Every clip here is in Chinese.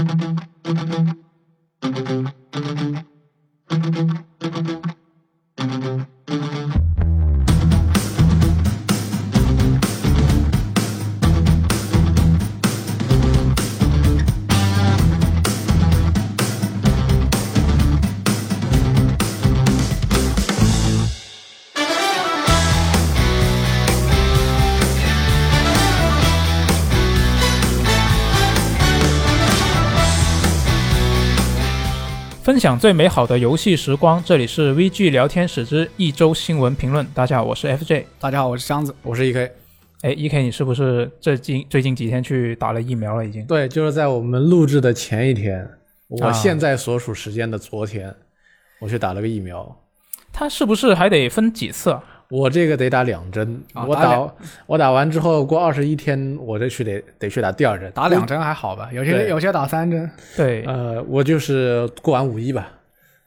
Thank you. 享最美好的游戏时光，这里是 VG 聊天室之一周新闻评论。大家好，我是 FJ。大家好，我是箱子。我是 EK，哎，EK，你是不是最近最近几天去打了疫苗了？已经？对，就是在我们录制的前一天，啊我现在所属时间的昨天，我去打了个疫苗。它是不是还得分几次啊？我这个得打两针，我啊打打我打完之后过二十一天，我就去得得去打第二针，打两针还好吧？有些有些打三针。对，呃，我就是过完五一吧。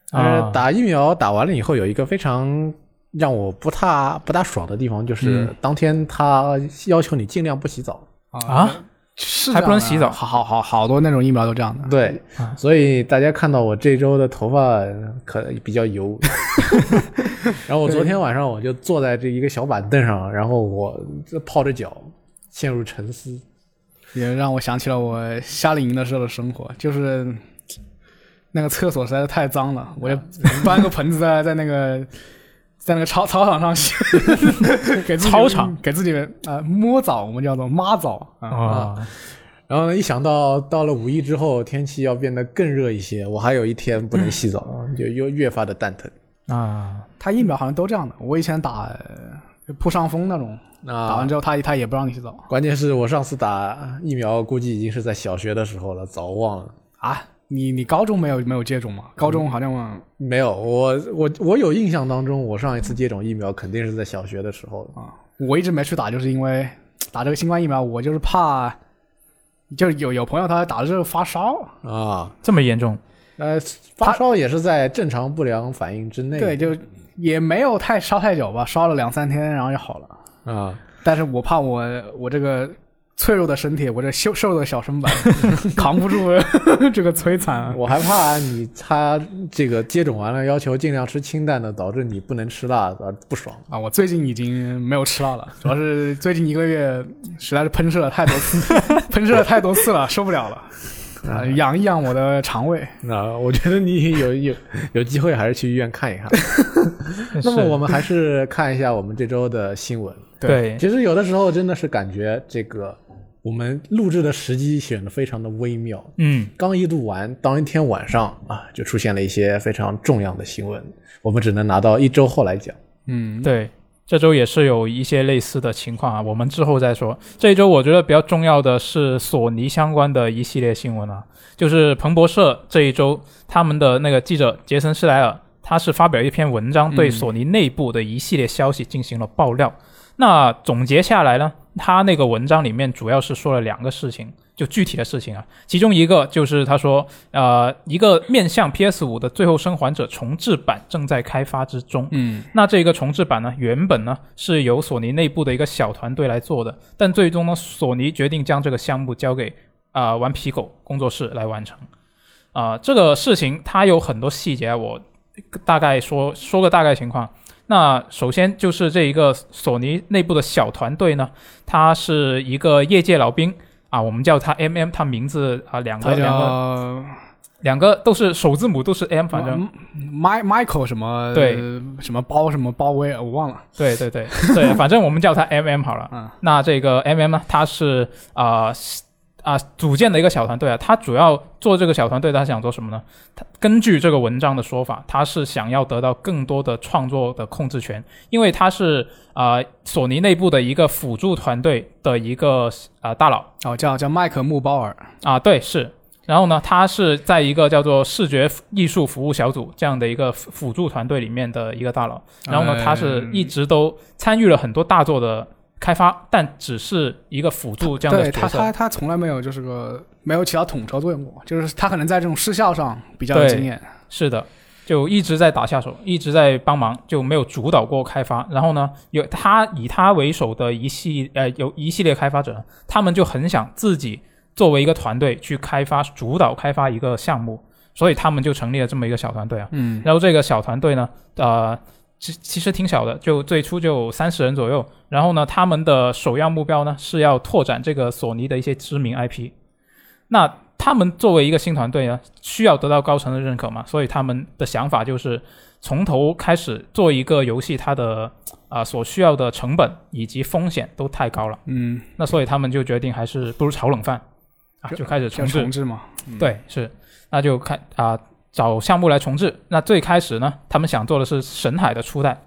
但啊是打疫苗打完了以后，有一个非常让我不大不大爽的地方，就是嗯当天他要求你尽量不洗澡。啊，是还不能洗澡好好好好多那种疫苗都这样的。对，啊所以大家看到我这周的头发可比较油。然后我昨天晚上我就坐在这一个小板凳上，然后我这泡着脚，陷入沉思。也让我想起了我夏令营的时候的生活，就是那个厕所实在是太脏了，我就搬个盆子在在那个在那个操操场上洗，给自己操场给自己啊、呃摸澡，我们叫做妈澡啊。啊，然后呢，一想到到了五一之后天气要变得更热一些，我还有一天不能洗澡，就又越发的蛋疼。啊，他疫苗好像都这样的，我以前打呃扑上风那种，啊打啊完，之后他他也不让你洗澡关键是我上次打疫苗，估计已经是在小学的时候了，早忘了。啊。你你高中没有没有接种吗？高中好像没有，我我我有印象当中，我上一次接种疫苗肯定是在小学的时候。啊，我一直没去打，就是因为打这个新冠疫苗，我就是怕，就是有有朋友他打了之后发烧，啊，这么严重？呃，发烧也是在正常不良反应之内。对，就也没有太烧太久吧，烧了两三天，然后就好了。啊，但是我怕我我这个脆弱的身体，我这瘦瘦的小身板 扛不住 这个摧残。我还怕你他这个接种完了要求尽量吃清淡的，导致你不能吃辣的不爽。啊，我最近已经没有吃辣了，主要是最近一个月实在是喷射了太多次，喷射了太多次了，受不了了。啊，养一养我的肠胃。那我觉得你有有有机会还是去医院看一看。那么我们还是看一下我们这周的新闻。对其实有的时候真的是感觉这个我们录制的时机选的非常的微妙。嗯，刚一录完，当一天晚上啊，就出现了一些非常重要的新闻，我们只能拿到一周后来讲。嗯，对，这周也是有一些类似的情况啊，我们之后再说。这一周我觉得比较重要的是索尼相关的一系列新闻啊，就是彭博社这一周他们的那个记者杰森施莱尔，他是发表一篇文章，对嗯索尼内部的一系列消息进行了爆料。那总结下来呢，他那个文章里面主要是说了两个事情，就具体的事情啊。其中一个就是他说，呃，一个面向 PS 五的《最后生还者》重置版正在开发之中。嗯，那这个重置版呢，原本呢是由索尼内部的一个小团队来做的，但最终呢，索尼决定将这个项目交给啊、顽皮狗工作室来完成。啊、这个事情它有很多细节啊，我大概说说个大概情况。那首先就是这一个索尼内部的小团队呢，他是一个业界老兵啊，我们叫他 M M，他名字啊两个两个两个都是首字母都是 M，反正 Mi Michael 什么对什么包什么包威，我忘了。对对对对，反正我们叫他 M M 好了。嗯那这个 M M 呢，他是啊啊、组建的一个小团队啊，他主要做这个小团队，他想做什么呢？他根据这个文章的说法，他是想要得到更多的创作的控制权，因为他是啊、索尼内部的一个辅助团队的一个啊、大佬哦，叫叫麦克穆鲍尔。啊，对是。然后呢，他是在一个叫做视觉艺术服务小组这样的一个辅辅助团队里面的一个大佬。然后呢，他是一直都参与了很多大作的开发，但只是一个辅助这样的对他，角色。他他从来没有就是个没有起到统筹作用过，就是他可能在这种视效上比较有经验。是的，就一直在打下手，一直在帮忙，就没有主导过开发。然后呢，有他以他为首的一系呃有一系列开发者，他们就很想自己作为一个团队去开发、主导开发一个项目，所以他们就成立了这么一个小团队啊。嗯然后这个小团队呢，呃，其其实挺小的，就最初就三十人左右。然后呢，他们的首要目标呢是要拓展这个索尼的一些知名 IP。那他们作为一个新团队呢，需要得到高层的认可嘛，所以他们的想法就是从头开始做一个游戏，它的啊、所需要的成本以及风险都太高了。嗯，那所以他们就决定还是不如炒冷饭啊，就就开始重置要重。置嘛。嗯，对，是，那就看啊、找项目来重置。那最开始呢，他们想做的是神海的初代，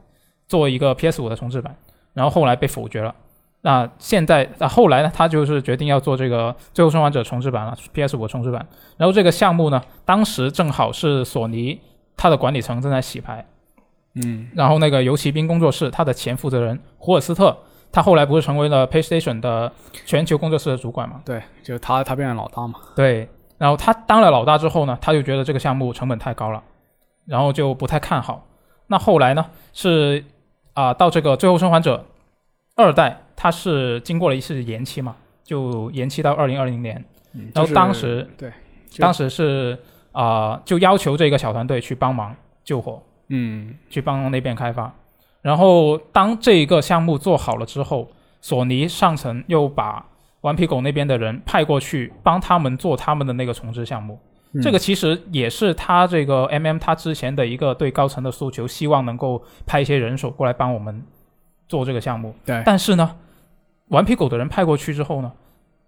做一个 PS 五的重置版，然后后来被否决了。那现在啊，后来呢，他就是决定要做这个《最后生还者》重置版了，PS 五重置版。然后这个项目呢，当时正好是索尼它的管理层正在洗牌，嗯然后那个游骑兵工作室他的前负责人胡尔斯特，他后来不是成为了 PlayStation 的全球工作室的主管嘛？对，就他他变成老大嘛。对，然后他当了老大之后呢，他就觉得这个项目成本太高了，然后就不太看好。那后来呢，是啊、到这个《最后生还者》二代，它是经过了一次延期嘛，就延期到二零二零年。嗯，然后当时对，就当时是啊、就要求这个小团队去帮忙救火，嗯去帮那边开发。然后当这一个项目做好了之后，索尼上层又把顽皮狗那边的人派过去帮他们做他们的那个重置项目。嗯这个其实也是他这个 MM 他之前的一个对高层的诉求，希望能够派一些人手过来帮我们做这个项目。对，但是呢，顽皮狗的人派过去之后呢，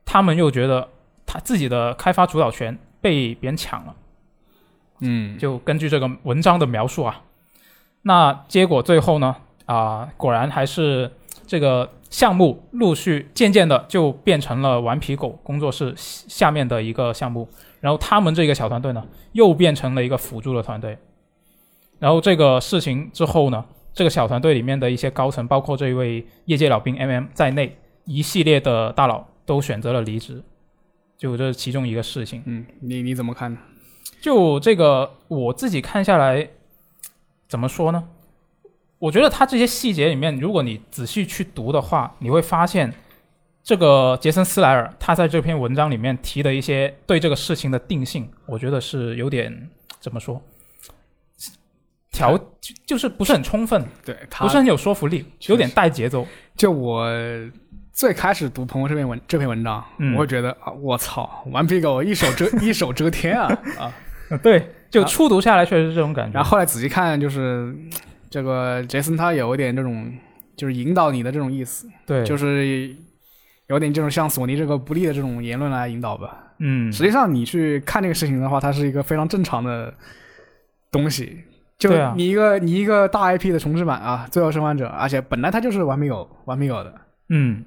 他们又觉得他自己的开发主导权被别人抢了。嗯就根据这个文章的描述啊，那结果最后呢，啊、果然还是这个项目陆续渐渐的就变成了顽皮狗工作室下面的一个项目，然后他们这个小团队呢，又变成了一个辅助的团队。然后这个事情之后呢，这个小团队里面的一些高层，包括这一位业界老兵 MM 在内，一系列的大佬都选择了离职，就这是其中一个事情。嗯，你你怎么看呢？就这个我自己看下来，怎么说呢？我觉得他这些细节里面，如果你仔细去读的话，你会发现，这个杰森斯莱尔他在这篇文章里面提的一些对这个事情的定性，我觉得是有点怎么说，条就就是不是很充分，对他不是很有说服力，有点带节奏。就我最开始读朋友这篇文这篇文章，嗯我会觉得啊，我操，顽皮狗一手遮一手遮天啊啊！对，就初读下来确实是这种感觉。然后后来仔细看，就是嗯这个杰森他有一点这种就是引导你的这种意思，对，就是有点这种像索尼这个不利的这种言论来引导吧。嗯，实际上你去看这个事情的话，它是一个非常正常的东西。就你一个、你一个大 IP 的重置版啊，《最后生还者》，而且本来它就是完美狗完美狗的，嗯，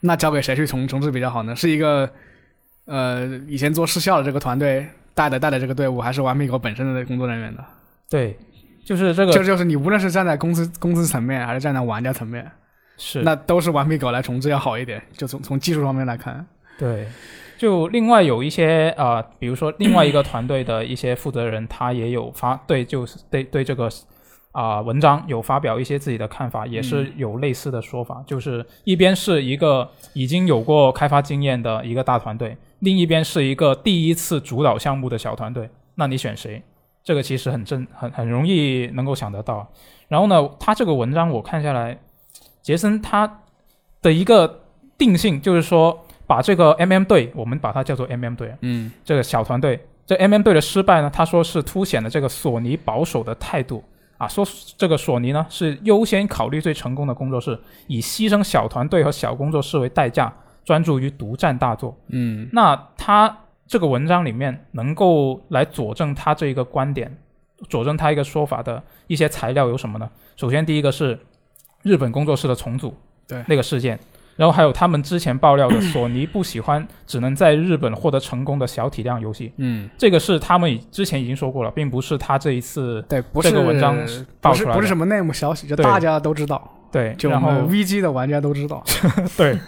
那交给谁去重重置比较好呢？是一个呃以前做视效的这个团队带的带的这个队伍，还是完美狗本身的工作人员的？对，就是这个就就是你无论是站在公司公司层面，还是站在玩家层面，是那都是顽皮狗来重置要好一点。就从从技术方面来看，对，就另外有一些啊、呃比如说另外一个 团队的一些负责人，他也有发对，就是对对这个啊、文章有发表一些自己的看法，也是有类似的说法，就是一边是一个已经有过开发经验的一个大团队，另一边是一个第一次主导项目的小团队，那你选谁？这个其实很正很很容易能够想得到。然后呢，他这个文章我看下来，杰森他的一个定性就是说，把这个 MM 队，我们把它叫做 MM 队，嗯这个小团队，这 MM 队的失败呢，他说是凸显了这个索尼保守的态度啊，说这个索尼呢是优先考虑最成功的工作室，以牺牲小团队和小工作室为代价，专注于独占大作。嗯那他这个文章里面能够来佐证他这一个观点，佐证他一个说法的一些材料有什么呢？首先，第一个是日本工作室的重组，对。那个事件，然后还有他们之前爆料的索尼不喜欢只能在日本获得成功的小体量游戏，嗯，这个是他们已之前已经说过了，并不是他这一次对，不是这个文章爆不是出来的不是什么内幕消息，就大家都知道，对，然后就我们 VG 的玩家都知道。对，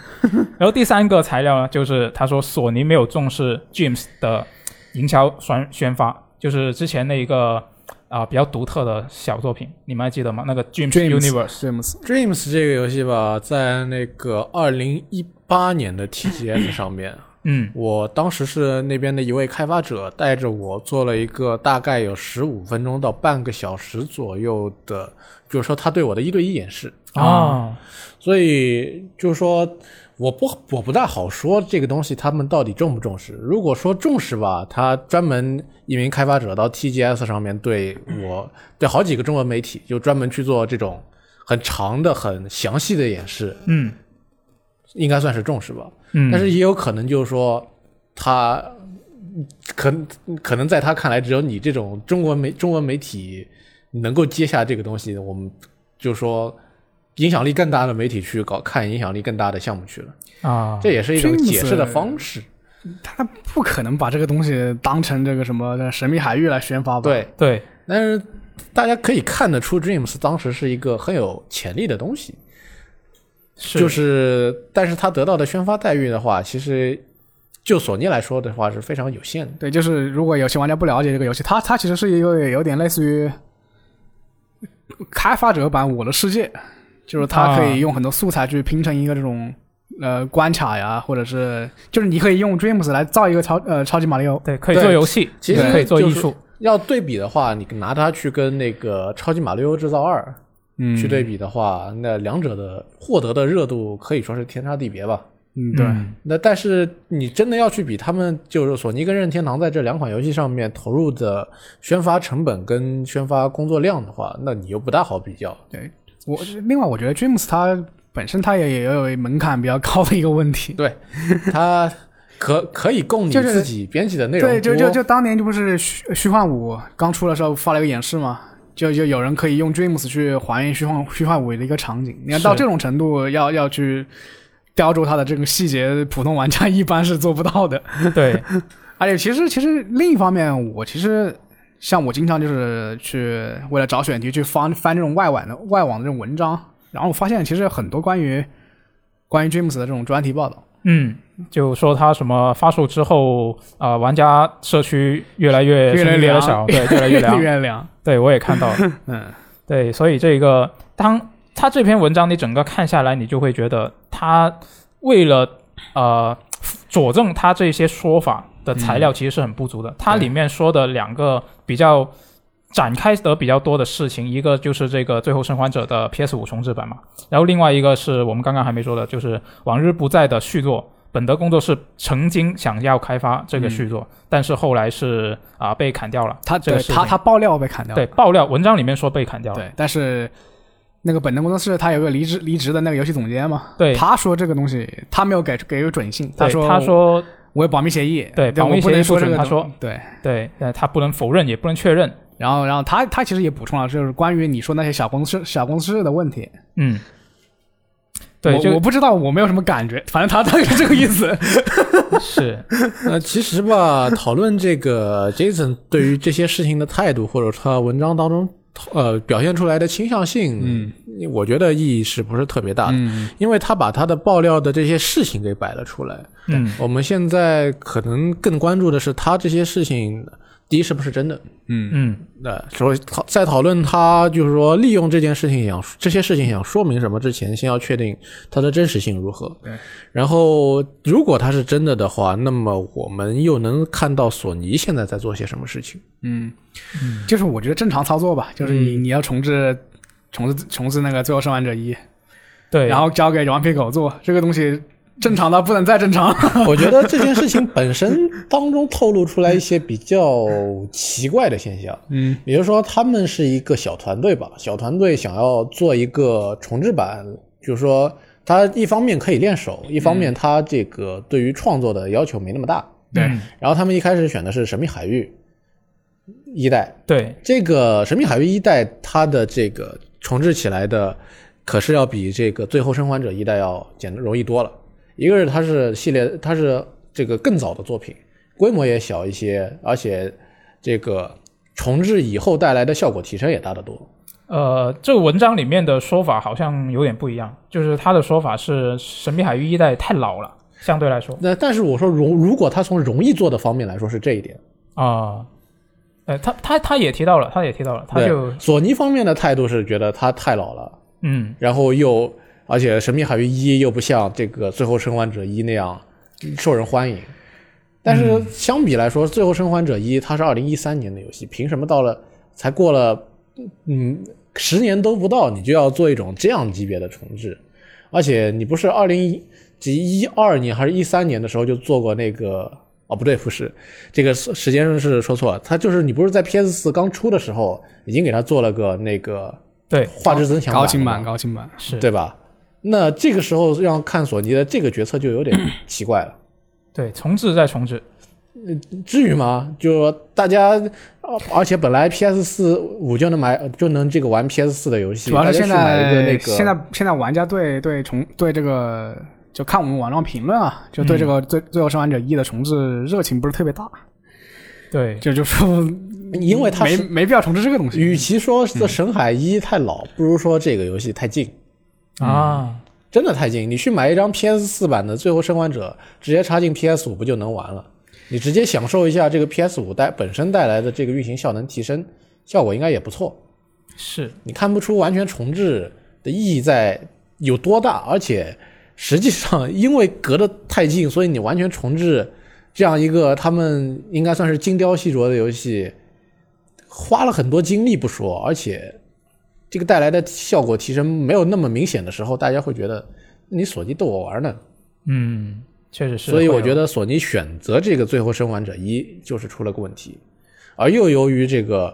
然后第三个材料呢，就是他说索尼没有重视 James 的营销宣宣发，就是之前那一个啊、比较独特的小作品，你们还记得吗？那个 James James Universe，James，Dreams 这个游戏吧，在那个二零一八年的 TGS 上面，嗯我当时是那边的一位开发者带着我做了一个大概有十五分钟到半个小时左右的，就是说他对我的一对一演示。啊，所以就是说，我不我不大好说这个东西他们到底重不重视。如果说重视吧，他专门一名开发者到 TGS 上面对我对好几个中文媒体就专门去做这种很长的、很详细的演示，嗯应该算是重视吧。嗯，但是也有可能就是说，他可可能在他看来，只有你这种中国媒中文媒体能够接下这个东西，我们就说影响力更大的媒体去搞看影响力更大的项目去了，啊，这也是一种解释的方式。他不可能把这个东西当成这个什么神秘海域来宣发吧？，对，对，但是大家可以看得出，Dreams 当时是一个很有潜力的东西，是就是但是他得到的宣发待遇的话，其实就索尼来说的话是非常有限的。对，就是如果有些玩家不了解这个游戏，它它其实是一个有点类似于开发者版《我的世界》，就是它可啊以用很多素材去拼成一个这种呃关卡呀，或者是就是你可以用 Dreams 来造一个超呃超级马里奥。对，可以做游戏，其实可以做艺术，要对比的话，你拿它去跟那个《超级马里奥制造二》嗯去对比的话，那两者的获得的热度可以说是天差地别吧。嗯，对，嗯那但是你真的要去比他们，就是索尼跟任天堂在这两款游戏上面投入的宣发成本跟宣发工作量的话，那你又不大好比较。对我另外我觉得 Dreams 它本身它也也有门槛比较高的一个问题。对，它可可以供你自己编辑的内容对，就就就当年就不是虚虚幻五刚出的时候发了一个演示嘛，就就有人可以用 Dreams 去还原虚幻虚幻五的一个场景。你看到这种程度，要要去雕琢它的这个细节，普通玩家一般是做不到的。对，而且其实其实另一方面，我其实像我经常就是去为了找选题去翻翻这种外网的外网的这种文章，然后我发现其实很多关于关于 Dreams 的这种专题报道。嗯，就说他什么发售之后，啊，玩家社区越来越越来越凉越小，对，越来越凉，越来越凉。对我也看到了。嗯，对，所以这个当他这篇文章你整个看下来，你就会觉得他为了呃佐证他这些说法的材料其实是很不足的。它里面说的两个比较展开的比较多的事情，一个就是这个《最后生还者》的 PS 五重置版嘛，然后另外一个是我们刚刚还没说的，就是《往日不在》的续作。本德工作室曾经想要开发这个续作，但是后来是啊、被砍掉了。他这个他他爆料被砍掉了。对爆料文章里面说被砍掉了。对，但是那个本德工作室他有个离职离职的那个游戏总监嘛，对他说这个东西他没有给给个准信，他说他说我有保密协议，对保密协议说这个东不准他说对，对，呃，他不能否认，也不能确认。然后然后他他其实也补充了，就是关于你说那些小公司小公司的问题，嗯，对，我就我不知道，我没有什么感觉，反正他 大概是这个意思。是呃，其实吧，讨论这个 Jason 对于这些事情的态度，或者他文章当中呃表现出来的倾向性，嗯，我觉得意义是不是特别大的？嗯因为他把他的爆料的这些事情给摆了出来。嗯我们现在可能更关注的是他这些事情，第一是不是真的？嗯嗯那所以讨在讨论他就是说利用这件事情想这些事情想说明什么之前，先要确定它的真实性如何。对，然后如果它是真的的话，那么我们又能看到索尼现在在做些什么事情。嗯，就是我觉得正常操作吧，就是你你要重置重置重置那个《最后生还者一》，对，然后交给顽皮狗做这个东西，正常的不能再正常。我觉得这件事情本身当中透露出来一些比较奇怪的现象。嗯比如说，他们是一个小团队吧，小团队想要做一个重置版，就是说，他一方面可以练手，一方面他这个对于创作的要求没那么大。对嗯然后他们一开始选的是《神秘海域》一代，对这个《神秘海域》一代它的这个重置起来的，可是要比这个《最后生还者》一代要简单容易多了。一个是它是系列，它是这个更早的作品，规模也小一些，而且这个重置以后带来的效果提升也大得多。呃，这个文章里面的说法好像有点不一样，就是他的说法是《神秘海域一代》太老了，相对来说那但是我说容，如果他从容易做的方面来说是这一点，啊，呃，他他他也提到了，他也提到了，他就索尼方面的态度是觉得它太老了，嗯然后又而且《神秘海域一》又不像这个《最后生还者一》那样受人欢迎。但是相比来说，最后生还者一》它是二零一三年的游戏，凭什么到了才过了嗯十年都不到，你就要做一种这样级别的重置？而且你不是二零几一二年还是一三年的时候就做过那个？哦，不对，不是，这个时时间是说错了。它就是你不是在 PS 四刚出的时候已经给它做了个那个对，画质增强版高清版，高清版。是，对吧？那这个时候让看索尼的这个决策就有点 奇怪了。对，重置再重置，至于吗？就说大家，而而且本来 PS 四五就能买就能这个玩 PS 四的游戏，主要是现在那个现在现在玩家对对重对这个就看我们网上评论啊，就对这个最最后生还者一的重置热情不是特别大，对，就就说因为它没没必要重置这个东西。与其说是神海一太老，不如说这个游戏太近，啊，真的太近。你去买一张 PS 四版的《最后生还者》，直接插进 PS 五不就能玩了？你直接享受一下这个 PS 五带本身带来的这个运行效能提升，效果应该也不错。是，你看不出完全重置的意义在有多大，而且实际上因为隔得太近，所以你完全重置这样一个他们应该算是精雕细琢的游戏，花了很多精力不说，而且这个带来的效果提升没有那么明显的时候，大家会觉得你索尼逗我玩呢。嗯，确实是。所以我觉得索尼选择这个《最后生还者一》就是出了个问题，而又由于这个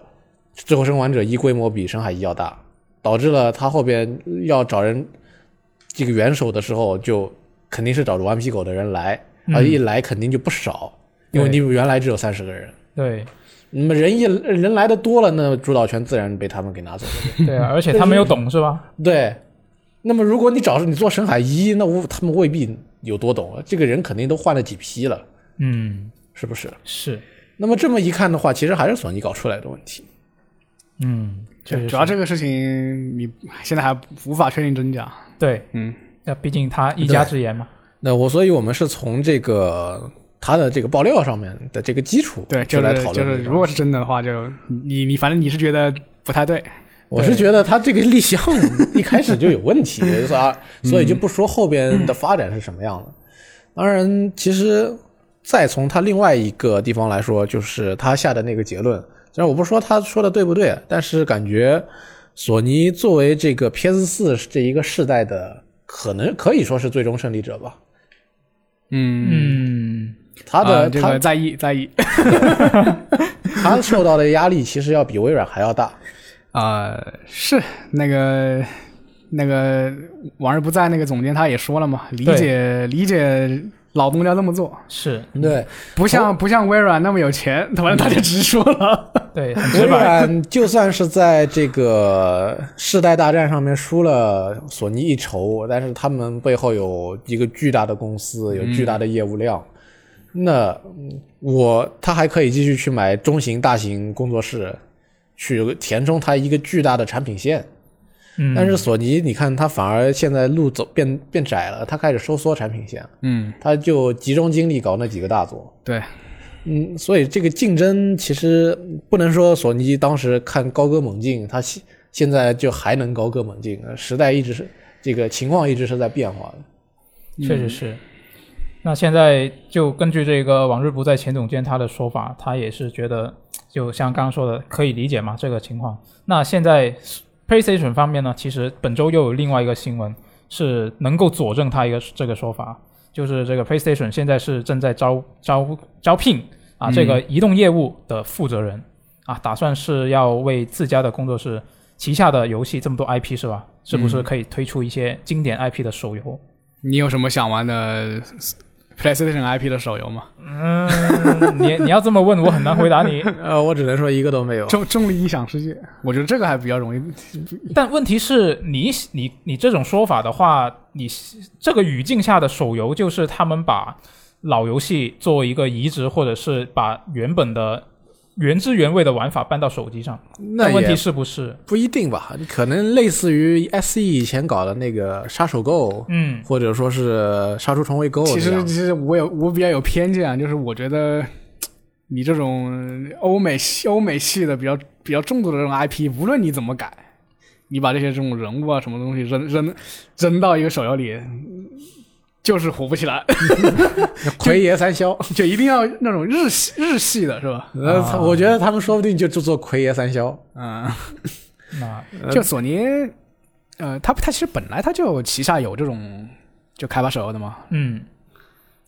《最后生还者一》规模比《深海一》要大，导致了他后边要找人这个元首的时候，就肯定是找着顽皮狗的人来，嗯而一来肯定就不少，因为你原来只有三十个人。对那么人一人来的多了，那主导权自然被他们给拿走了。对啊，而且他没有懂是吧？对，那么如果你找你做深海一，那我他们未必有多懂啊，这个人肯定都换了几批了，嗯，是不是？是，那么这么一看的话，其实还是索尼搞出来的问题。嗯，确实主要这个事情你现在还无法确定真假。对，嗯，那毕竟他一家之言嘛。那我，所以我们是从这个它的这个爆料上面的这个基础，对，就来是就是，讨论这个如果是真的的话，就你你反正你是觉得不太对，我是觉得他这个立项 一开始就有问题，是吧？所以就不说后边的发展是什么样的。当然，其实再从他另外一个地方来说，就是他下的那个结论。虽然我不说他说的对不对，但是感觉索尼作为这个 PS 四这一个世代的，可能可以说是最终胜利者吧。嗯，嗯，他的、啊这他个在意在意 他受到的压力其实要比微软还要大。啊，是那个那个往日不在那个总监他也说了嘛，理解理解老东家这么做，是对，不像不像微软那么有钱，反正他就直说了。对，很微。软就算是在这个世代大战上面输了索尼一筹，但是他们背后有一个巨大的公司，有巨大的业务量。那嗯我他还可以继续去买中型、大型工作室，去填充它一个巨大的产品线。嗯，但是索尼，你看它反而现在路走变变窄了，它开始收缩产品线，嗯，它就集中精力搞那几个大作。对，嗯，所以这个竞争其实不能说索尼当时看高歌猛进，它现现在就还能高歌猛进。呃时代一直是这个情况一直是在变化的。确实是。那现在就根据这个往日不在前总监他的说法，他也是觉得，就像刚刚说的，可以理解嘛这个情况。那现在 PlayStation 方面呢，其实本周又有另外一个新闻是能够佐证他一个这个说法，就是这个 PlayStation 现在是正在招招招聘啊这个移动业务的负责人啊，打算是要为自家的工作室旗下的游戏这么多 IP 是吧？是不是可以推出一些经典 IP 的手游？你有什么想玩的 PlayStation IP 的手游吗？嗯，你你要这么问，我很难回答你。呃，我只能说一个都没有。重重力异想世界，我觉得这个还比较容易。但问题是你你你这种说法的话，你这个语境下的手游就是他们把老游戏作为一个移植，或者是把原本的原汁原味的玩法搬到手机上。那问题是不是？不一定吧，可能类似于 SE 以前搞的那个杀手 Go，嗯，或者说是杀出重围 Go 其实其实我有我比较有偏见啊，就是我觉得 你这种欧美系欧美系的比较比较重度的这种 IP，无论你怎么改，你把这些这种人物啊什么东西扔扔扔到一个手游里，就是火不起来，奎爷三消，就一定要那种日系日系的是吧？呃，他我觉得他们说不定就就做奎爷三消。嗯，那就索尼，呃，他他其实本来他就旗下有这种就开发手游的嘛，嗯，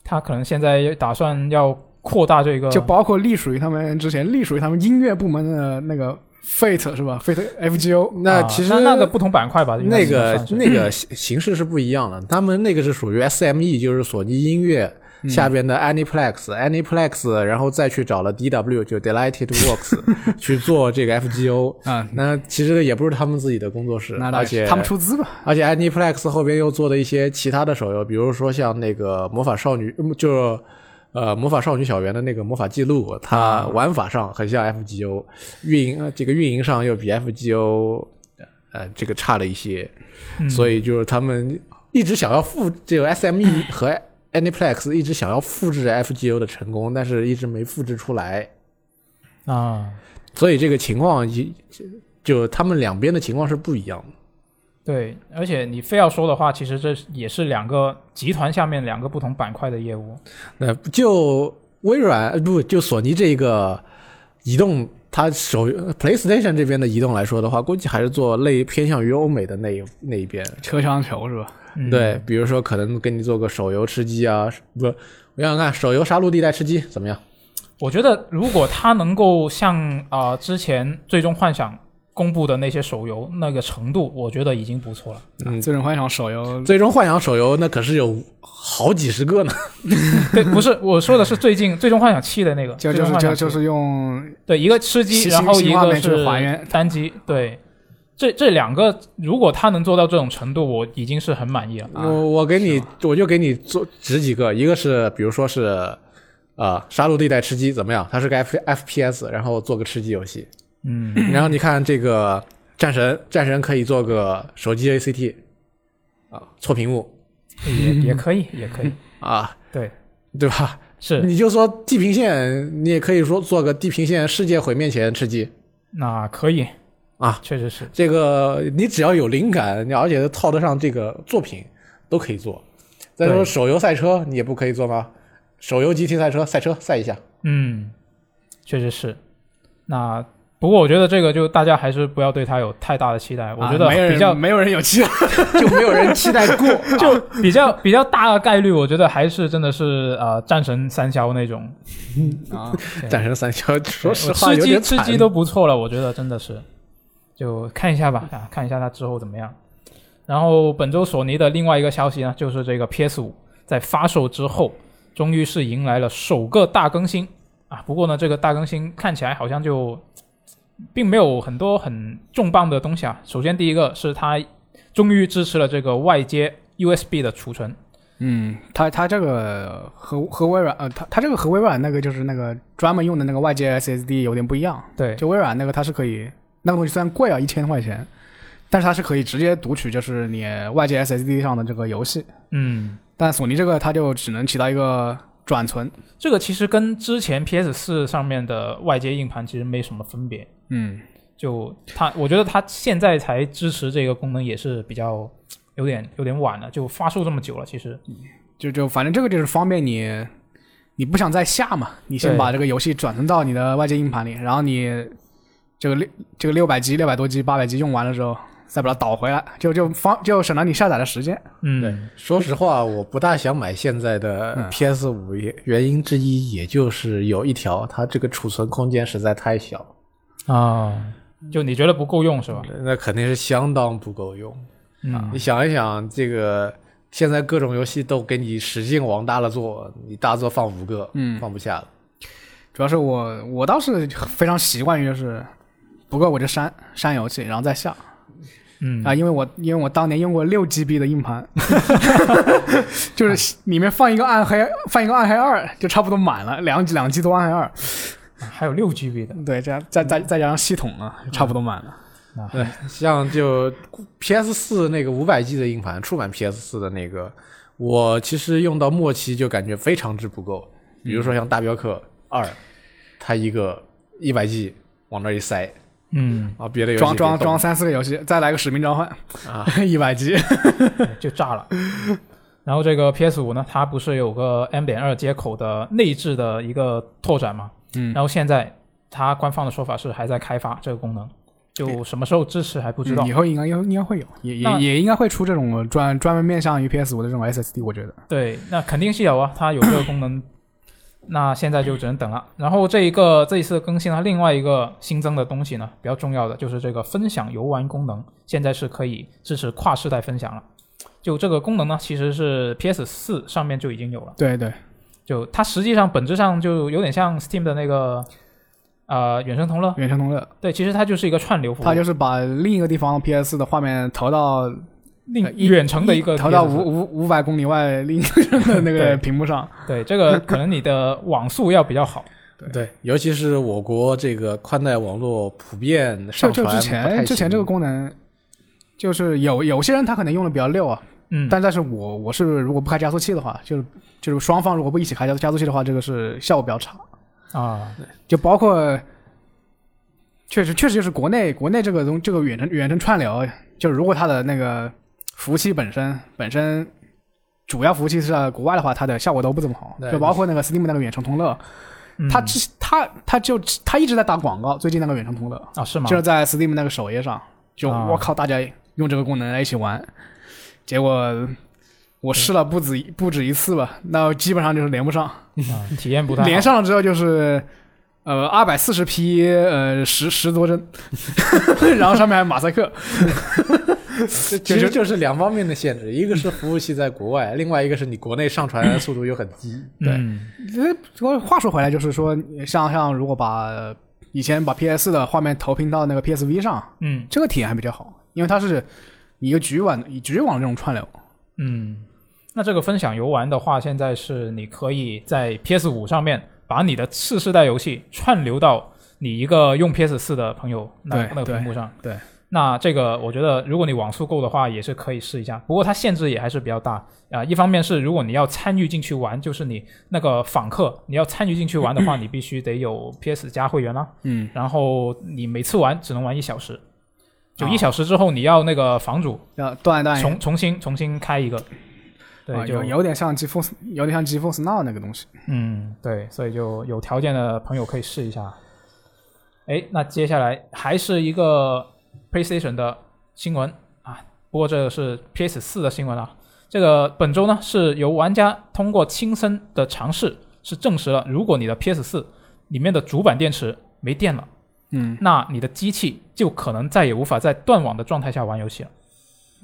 他可能现在打算要扩大这个，就包括隶属于他们之前隶属于他们音乐部门的那个 Fate 是吧？Fate FGO，啊那其实那那个不同板块吧，那个那个形形式是不一样的，他们那个是属于 SME，就是索尼音乐下边的 Aniplex，Aniplex，然后再去找了 DW，就 Delighted Works 去做这个 FGO。啊，那其实也不是他们自己的工作室，而且他们出资吧，而且 Aniplex 后边又做的一些其他的手游，比如说像那个魔法少女，嗯就是呃魔法少女小圆的那个魔法记录，它玩法上很像 FGO，运营呃这个运营上又比 FGO 呃这个差了一些，嗯。所以就是他们一直想要复这个 SME 和 Aniplex 一直想要复制 FGO 的成功，但是一直没复制出来，啊，所以这个情况一就他们两边的情况是不一样的。对，而且你非要说的话，其实这也是两个集团下面两个不同板块的业务。那就微软呃不就索尼这个移动，它手 PlayStation 这边的移动来说的话，估计还是做类偏向于欧美的那一那一边。车厢球是吧？嗯、对，比如说可能给你做个手游吃鸡啊，不，我想想看，手游杀戮地带吃鸡怎么样？我觉得如果它能够像啊、呃之前最终幻想公布的那些手游那个程度，我觉得已经不错了。嗯最终幻想手游 最终幻想手游那可是有好几十个呢。对，不是我说的是最近最终幻想七的那个，就就是最终幻想7就就是用对一个吃鸡，然后一个是还原单机，对。这这两个，如果他能做到这种程度，我已经是很满意了。啊我我给你，我就给你做指几个，一个是比如说是呃杀戮地带吃鸡怎么样？它是个 F FPS，然后做个吃鸡游戏。嗯，然后你看这个战神，战神可以做个手机 ACT 啊，错屏幕也也可以，也可以，啊，对，对吧？是你就说地平线，你也可以说做个地平线世界毁灭前吃鸡那可以啊，确实是。这个你只要有灵感，你而且套得上这个作品，都可以做。再说手游赛车，你也不可以做吗？手游集体赛车，赛车赛一下。嗯，确实是。那不过我觉得这个就大家还是不要对它有太大的期待，我觉得啊没有比较、人没有人有期待，就没有人期待过。就比较比较大的概率，我觉得还是真的是呃战神三消那种。啊，战神三消，说实话吃鸡有点。吃鸡都不错了，我觉得真的是，就看一下吧，啊，看一下它之后怎么样。然后本周索尼的另外一个消息呢，就是这个 PS 五在发售之后，终于是迎来了首个大更新啊。不过呢，这个大更新看起来好像就并没有很多很重磅的东西啊。首先第一个是它终于支持了这个外接 USB 的储存，嗯，它它这个和和微软呃，它它这个和微软那个就是那个专门用的那个外接 SSD 有点不一样。对，就微软那个它是可以，那个东西虽然贵啊，一千块钱，但是它是可以直接读取就是你外接 SSD 上的这个游戏。嗯，但索尼这个它就只能起到一个转存。这个其实跟之前 PS 四上面的外接硬盘其实没什么分别。嗯，就它，我觉得它现在才支持这个功能也是比较有点有点晚了，就发售这么久了，其实。就就反正这个就是方便你，你不想再下嘛，你先把这个游戏转存到你的外接硬盘里，然后你这个六这个六百 G、六百多 G、八百 G 用完了之后，再把它导回来，就就方就省了你下载的时间。嗯，对，说实话，我不大想买现在的嗯。PS 五，原因之一也就是有一条，它这个储存空间实在太小，啊，就你觉得不够用是吧？那肯定是相当不够用。嗯。你想一想，这个现在各种游戏都给你使劲往大了做，你大作放五个，嗯。放不下了。主要是我我倒是非常习惯于就是，不够我就删删游戏，然后再下。嗯。啊，因为我因为我当年用过六 GB 的硬盘，就是里面放一个暗黑放一个暗黑二就差不多满了，两两 G 多暗黑二，还有六 GB 的，对，这样再再再加上系统呢，差不多满了。那对，像就 PS 四那个五百 G 的硬盘，出版 PS 四的那个，我其实用到末期就感觉非常之不够。比如说像大镖客二，它一个一百 G 往那儿一塞嗯啊，别的游戏装装装三四个游戏，再来个使命召唤啊，一百 G，就炸了。然后这个 PS 五呢，它不是有个 M 点二接口的内置的一个拓展嘛？嗯，然后现在它官方的说法是还在开发这个功能，就什么时候支持还不知道嗯以。后应该应应该会有，也也也应该会出这种专专门面向于 PS 五的这种 SSD，我觉得。对，那肯定是有啊，它有这个功能，那现在就只能等了。然后这一个这一次更新了另外一个新增的东西呢，比较重要的就是这个分享游玩功能，现在是可以支持跨世代分享了。就这个功能呢，其实是 PS 四上面就已经有了。对对，就它实际上本质上就有点像 Steam 的那个呃远程同乐，远程同乐，对，其实它就是一个串流服务，它就是把另一个地方 PS 的画面投到另呃一远程的一个投到五五五百公里外另一个人的那个屏幕上。对这个可能你的网速要比较好，对，尤其是我国这个宽带网络普遍上传就之前之前这个功能，就是有有些人他可能用的比较溜啊，嗯，但但是我我是如果不开加速器的话，就是就是双方如果不一起开加加速器的话，这个是效果比较差。啊，就包括，确实确实就是国内国内这个东这个远程远程串流，就是如果它的那个服务器本身本身主要服务器是在国外的话，它的效果都不怎么好。对就包括那个 Steam 那个远程通乐，嗯它之它它就它一直在打广告，最近那个远程通乐啊是吗？就是在 Steam 那个首页上，就啊我靠，大家用这个功能来一起玩，结果。我试了不止不止一次吧，那基本上就是连不上。啊，体验不太好连上了之后就是，呃，二百四十 P，呃，十十多帧，然后上面还有马赛克，其实就是两方面的限制，一个是服务器在国外，另外一个是你国内上传速度又很低。对不过话说回来，就是说，像像如果把呃以前把 PS 的画面投屏到那个 PSV 上，嗯这个体验还比较好，因为它是一个局域网以局域网这种串流。嗯，那这个分享游玩的话，现在是你可以在 PS 五上面把你的次世代游戏串流到你一个用 PS 四的朋友那那个屏幕上。对对那这个我觉得，如果你网速够的话，也是可以试一下。不过它限制也还是比较大啊、一方面是如果你要参与进去玩，就是你那个访客，你要参与进去玩的话，你必须得有 PS 加会员啦。嗯，然后你每次玩只能玩一小时，就啊一小时之后你要那个房主要断一断重重新重新开一个。对，啊，就有有点像 GeForce，有点像 GeForce Now 那个东西。嗯，对，所以就有条件的朋友可以试一下。哎，那接下来还是一个 PlayStation 的新闻啊，不过这个是 PS 四的新闻啊。这个本周呢是由玩家通过亲身的尝试，是证实了，如果你的 PS 四里面的主板电池没电了，嗯那你的机器就可能再也无法在断网的状态下玩游戏了。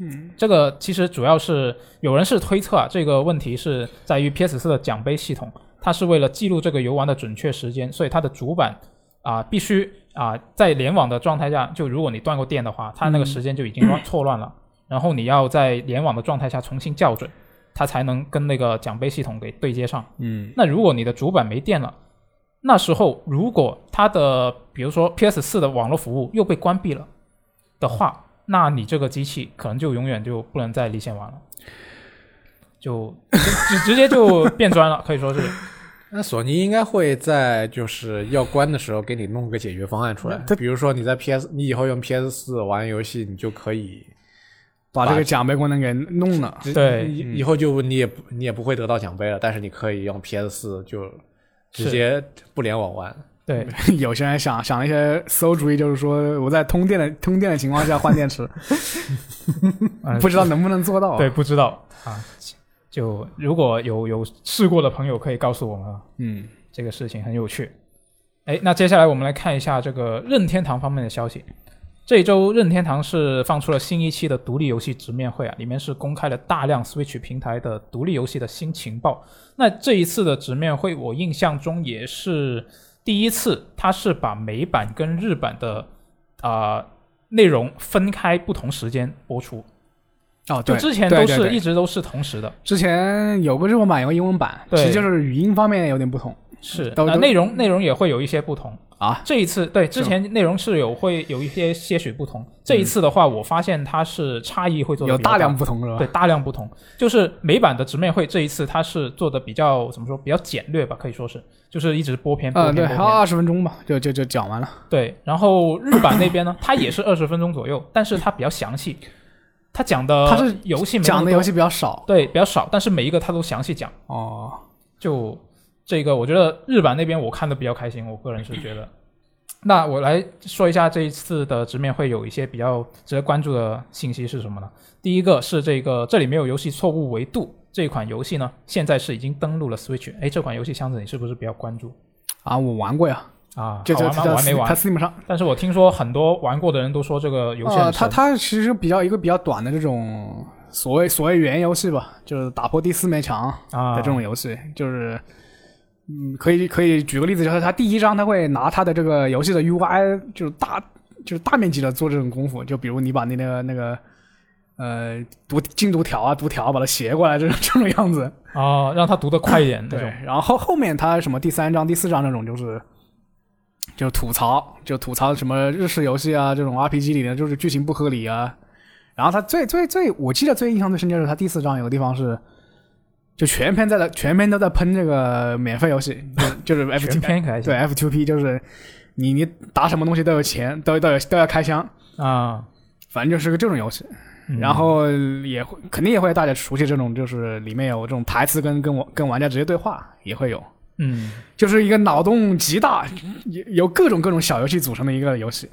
嗯，这个其实主要是有人是推测啊，这个问题是在于 PS 四的奖杯系统，它是为了记录这个游玩的准确时间，所以它的主板啊、必须啊、在联网的状态下，就如果你断过电的话，它那个时间就已经乱错乱了，然后你要在联网的状态下重新校准，它才能跟那个奖杯系统给对接上。嗯那如果你的主板没电了，那时候如果它的比如说 PS 四的网络服务又被关闭了的话，那你这个机器可能就永远就不能再离线玩了，就直 直接就变砖了，可以说是。那索尼应该会在就是要关的时候给你弄个解决方案出来，比如说你在 PS，你以后用 PS 四玩游戏，你就可以把这个奖杯功能给弄了。对以以后就你也不你也不会得到奖杯了，但是你可以用 PS 四就直接不联网玩。对，有些人想想一些馊主意，就是说我在通电的通电的情况下换电池，嗯 不知道能不能做到。对，，不知道啊。就如果有有试过的朋友，可以告诉我们啊。嗯，这个事情很有趣。哎，那接下来我们来看一下这个任天堂方面的消息。这一周，任天堂是放出了新一期的独立游戏直面会啊，里面是公开了大量 Switch 平台的独立游戏的新情报。那这一次的直面会，我印象中也是第一次，它是把美版跟日版的啊、内容分开不同时间播出，哦，就对，之前都是一直都是同时的。之前有个日文版，有个英文版，对。其实就是语音方面有点不同是，呃内容内容也会有一些不同。啊。这一次对之前内容是有会有一些些许不同，这一次的话，我发现它是差异会做的有大量不同是吧？对大量不同，就是美版的直面会这一次它是做的比较怎么说比较简略吧，可以说是就是一直播片播嗯，对，片。还有二十分钟吧，就就就讲完了。对，然后日版那边呢，它也是二十分钟左右，但是它比较详细。他讲的他是游戏讲的游戏比较少对比较少，但是每一个他都详细讲。哦。就这个，我觉得日版那边我看的比较开心，我个人是觉得。那我来说一下这一次的直面会有一些比较值得关注的信息是什么呢？第一个是这个这里没有游戏错误维度这款游戏呢，现在是已经登录了 Switch。哎，这款游戏箱子你是不是比较关注啊，我玩过呀，啊？就就好玩吗？我还没它玩，Steam 上，但是我听说很多玩过的人都说这个游戏。它它其实比较一个比较短的这种所谓所谓原游戏吧，就是打破第四面墙啊的这种游戏，就是。嗯，可以可以举个例子，就是他第一章他会拿他的这个游戏的 UI，就是大就是大面积的做这种功夫，就比如你把那个那个呃读进度条啊读条把它斜过来这种这种样子，哦，让他读得快一点那对种。，然后后后面他什么第三章、第四章那种就是，就吐槽，就吐槽什么日式游戏啊，这种 RPG 里的就是剧情不合理啊。然后他最最最，我记得最印象最深就是他第四章有个地方是，就全篇在的全篇都在喷这个免费游戏，就就是 F 全 T 篇可对 F two P 就是你你打什么东西都有钱，都都有都要开箱，啊，反正就是个这种游戏。嗯。然后也会肯定也会大家熟悉这种，就是里面有这种台词跟跟我跟玩家直接对话也会有，嗯，就是一个脑洞极大，由由各种各种小游戏组成的一个游戏。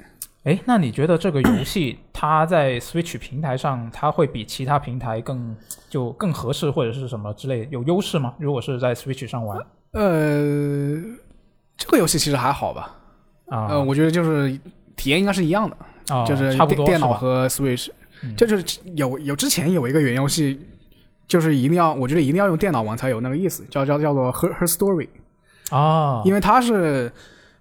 哎，那你觉得这个游戏它在 Switch 平台上，它会比其他平台更就更合适，或者是什么之类有优势吗？如果是在 Switch 上玩。呃，这个游戏其实还好吧，啊，呃，我觉得就是体验应该是一样的，啊就是差不多电电脑和 Switch，就是有有之前有一个原游戏，就是一定要我觉得一定要用电脑玩才有那个意思，叫叫叫做 Her Her Story，啊，因为它是。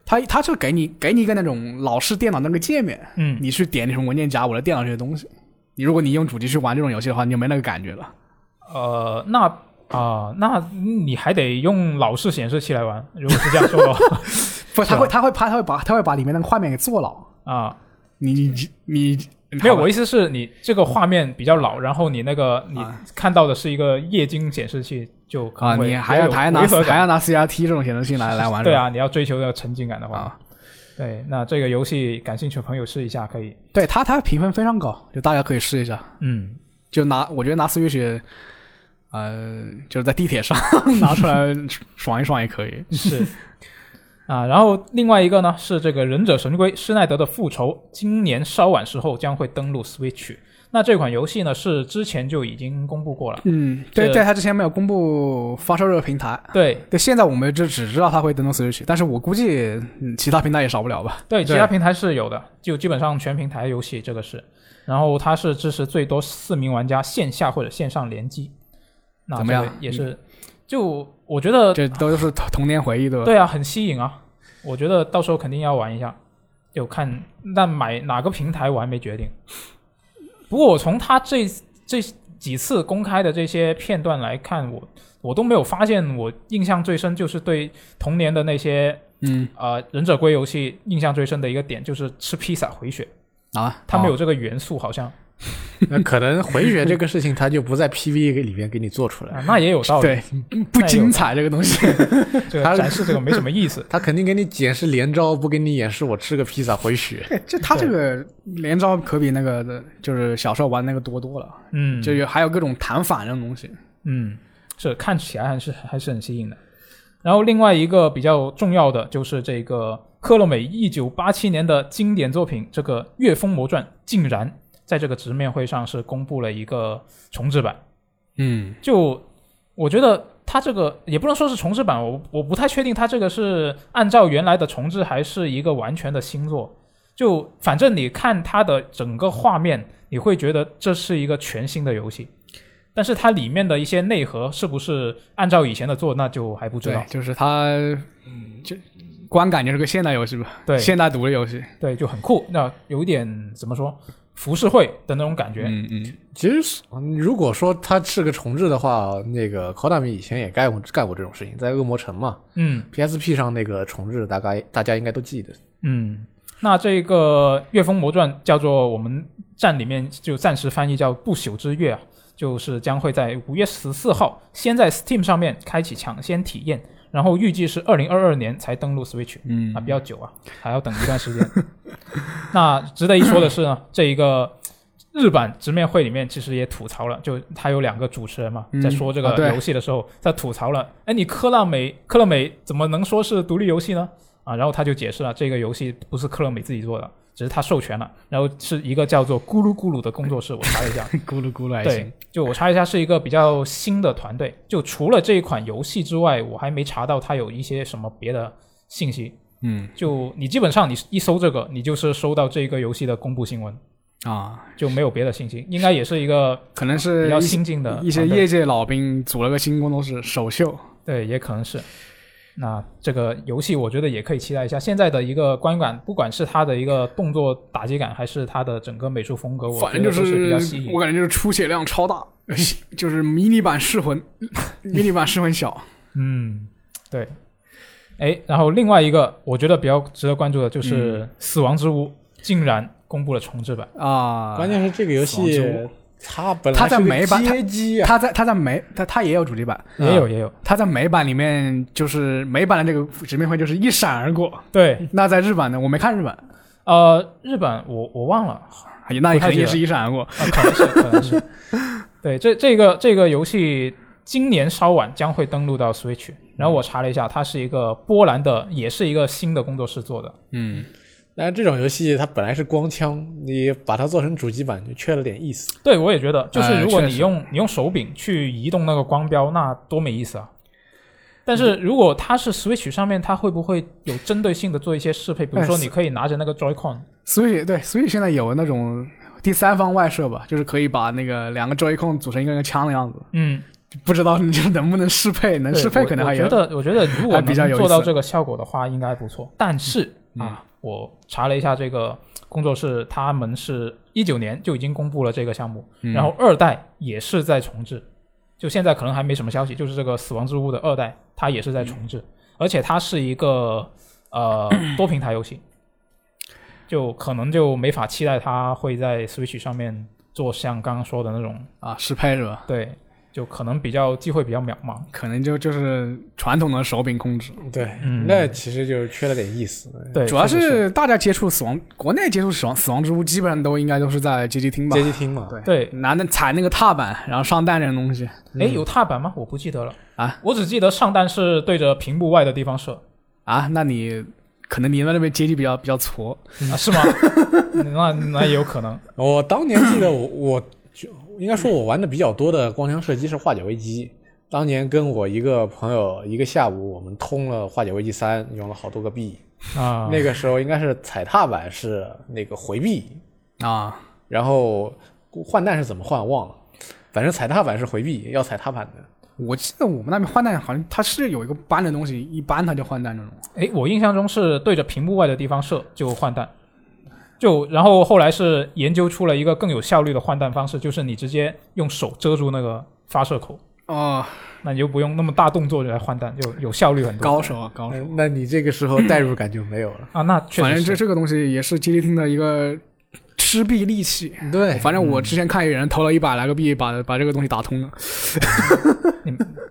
它它就给你给你一个那种老式电脑那个界面，嗯你去点什么文件夹，我的电脑这些东西。你如果你用主机去玩这种游戏的话，你就没那个感觉了。呃，那啊、那你还得用老式显示器来玩，如果是这样说的话 不，是吧它会他会怕，他会把他会把里面那个画面给做老。啊，你你你没有，我意思是你这个画面比较老，然后你那个你啊看到的是一个液晶显示器，就可啊，能你还要还要拿还要拿 CRT 这种显示器来来玩。对，啊，你要追求那个沉浸感的话，啊，对，那这个游戏感兴趣的朋友试一下可以。对它它评分非常高，就大家可以试一下。嗯，就拿我觉得拿 Switch，呃，就是在地铁上拿出来爽一爽也可以。是啊，然后另外一个呢是这个《忍者神龟：施耐德的复仇》，今年稍晚时候将会登陆 Switch。那这款游戏呢是之前就已经公布过了，嗯，对这对，它之前没有公布发售热平台。对对，现在我们就只知道它会登陆 Switch，但是我估计、嗯、其他平台也少不了吧。对，对其他平台是有的，就基本上全平台游戏这个是，然后它是支持最多四名玩家线下或者线上联机。那怎么样也是，就我觉得这都是童童年回忆，对吧？对啊，很吸引啊，我觉得到时候肯定要玩一下，有看但买哪个平台我还没决定。不过我从他这这几次公开的这些片段来看，我我都没有发现我印象最深就是对童年的那些嗯。呃忍者龟游戏印象最深的一个点就是吃披萨回血，啊，他没有这个元素好像 那可能回血这个事情，他就不在 PV 里边给你做出来，啊，那也有道理，对不精彩这个东西。他展示这个没什么意思。他肯定给你演示连招，不给你演示我吃个披萨回血。对，这他这个连招可比那个，就是小时候玩那个多多了。嗯，就有还有各种弹反这种东西。嗯，是看起来还是还是很吸引的。然后另外一个比较重要的就是这个克洛美一九八七年的经典作品《这个月风魔传》，竟然在这个直面会上是公布了一个重置版。嗯，就我觉得它这个也不能说是重置版，我我不太确定它这个是按照原来的重置还是一个完全的新作。就反正你看它的整个画面，你会觉得这是一个全新的游戏，但是它里面的一些内核是不是按照以前的做，那就还不知道。，就是它，嗯，就观感就是个现代游戏吧，对现代独立游戏。对，就很酷，那有一点怎么说，浮世绘的那种感觉。嗯嗯，其实如果说它是个重置的话，那个 Konami 以前也干过干过这种事情，在恶魔城嘛嗯，PSP 上那个重置，大概大家应该都记得。嗯，那这个《月风魔传》叫做我们站里面就暂时翻译叫“不朽之月”啊，就是将会在五月十四号先在 Steam 上面开启抢先体验，然后预计是二零二二年才登陆 Switch。嗯啊，比较久啊，还要等一段时间。那值得一说的是呢，这一个日版直面会里面其实也吐槽了，就他有两个主持人嘛，嗯在说这个游戏的时候，在吐槽了，哎，你科乐美科乐美怎么能说是独立游戏呢？啊，然后他就解释了，这个游戏不是科乐美自己做的，只是他授权了，然后是一个叫做咕噜咕噜的工作室，我查了一下，咕噜咕噜还对行。，就我查一下，是一个比较新的团队。就除了这一款游戏之外，我还没查到它有一些什么别的信息。嗯就你基本上你一搜这个，你就是收到这一个游戏的公布新闻，啊，就没有别的信息。应该也是一个可能是比较新进的一些业界老兵组了个新工作室，首秀。对，也可能是。那这个游戏我觉得也可以期待一下。现在的一个观感，不管是它的一个动作打击感，还是它的整个美术风格，我反正就觉得都是比较吸引我。感觉就是出血量超大，就是迷你版噬魂，迷你版噬魂小。嗯，对。哎，然后另外一个我觉得比较值得关注的嗯就是《死亡之屋》竟然公布了重置版。啊，关键是这个游戏屋它本来它在美版它街机啊，他在他在美他他也有主机版，也有也有，他在美版里面就是美版的这个直面会就是一闪而过。对，那在日版呢，我没看日版，呃，日版我我忘了，哎那也肯定也是一闪而过。啊，可能是，可能是。对，这这个这个游戏今年稍晚将会登陆到 Switch。然后我查了一下，它是一个波兰的，也是一个新的工作室做的。嗯，但是这种游戏它本来是光枪，你把它做成主机版就缺了点意思。对，我也觉得，就是如果你用你用手柄去移动那个光标，那多没意思啊。但是如果它是 Switch 上面，它会不会有针对性的做一些适配？比如说，哎你可以拿着那个 Joy-Con，所以对，所以现在有那种第三方外设吧，就是可以把那个两个 Joy-Con 组成一个枪的样子。嗯，不知道你这能不能适配，能适配可能还有。我觉得，我觉得如果做到这个效果的话，应该不错。但是、嗯啊，我查了一下这个工作室，他们是一九年就已经公布了这个项目，嗯然后二代也是在重置，就现在可能还没什么消息，就是这个《死亡之屋》的二代，它也是在重置，而且它是一个呃多平台游戏，就可能就没法期待它会在 Switch 上面做像刚刚说的那种，啊，实拍是吧？对，就可能比较机会比较渺茫。可能就就是传统的手柄控制，对，嗯。那其实就是缺了点意思。对，主要是。是大家接触死亡，国内接触死亡死亡之屋，基本上都应该都是在街机厅吧。街？机厅嘛，对对。拿那踩那个踏板，然后上弹这种东西。哎，有踏板吗？我不记得了。啊，我只记得上弹是对着屏幕外的地方射。啊，那你可能你们那边街机比较比较矬，啊，是吗？那那也有可能。我当年记得我 我就应该说，我玩的比较多的光枪射击是化解危机。当年跟我一个朋友一个下午，我们通了化解危机三，用了好多个币。啊。那个时候应该是踩踏板是那个回避，啊，然后换弹是怎么换忘了，反正踩踏板是回避，要踩踏板的。我记得我们那边换弹好像它是有一个搬的东西，一搬它就换弹那种。哎，我印象中是对着屏幕外的地方射就换弹，就然后后来是研究出了一个更有效率的换弹方式，就是你直接用手遮住那个发射口，哦，那你就不用那么大动作就来换弹，就有效率很多。高手啊，高手。嗯那你这个时候代入感就没有了。啊，那确反正实这这个东西也是吉利厅的一个吃币利器。对，反正我之前看有人投了一百来个币，把把这个东西打通了。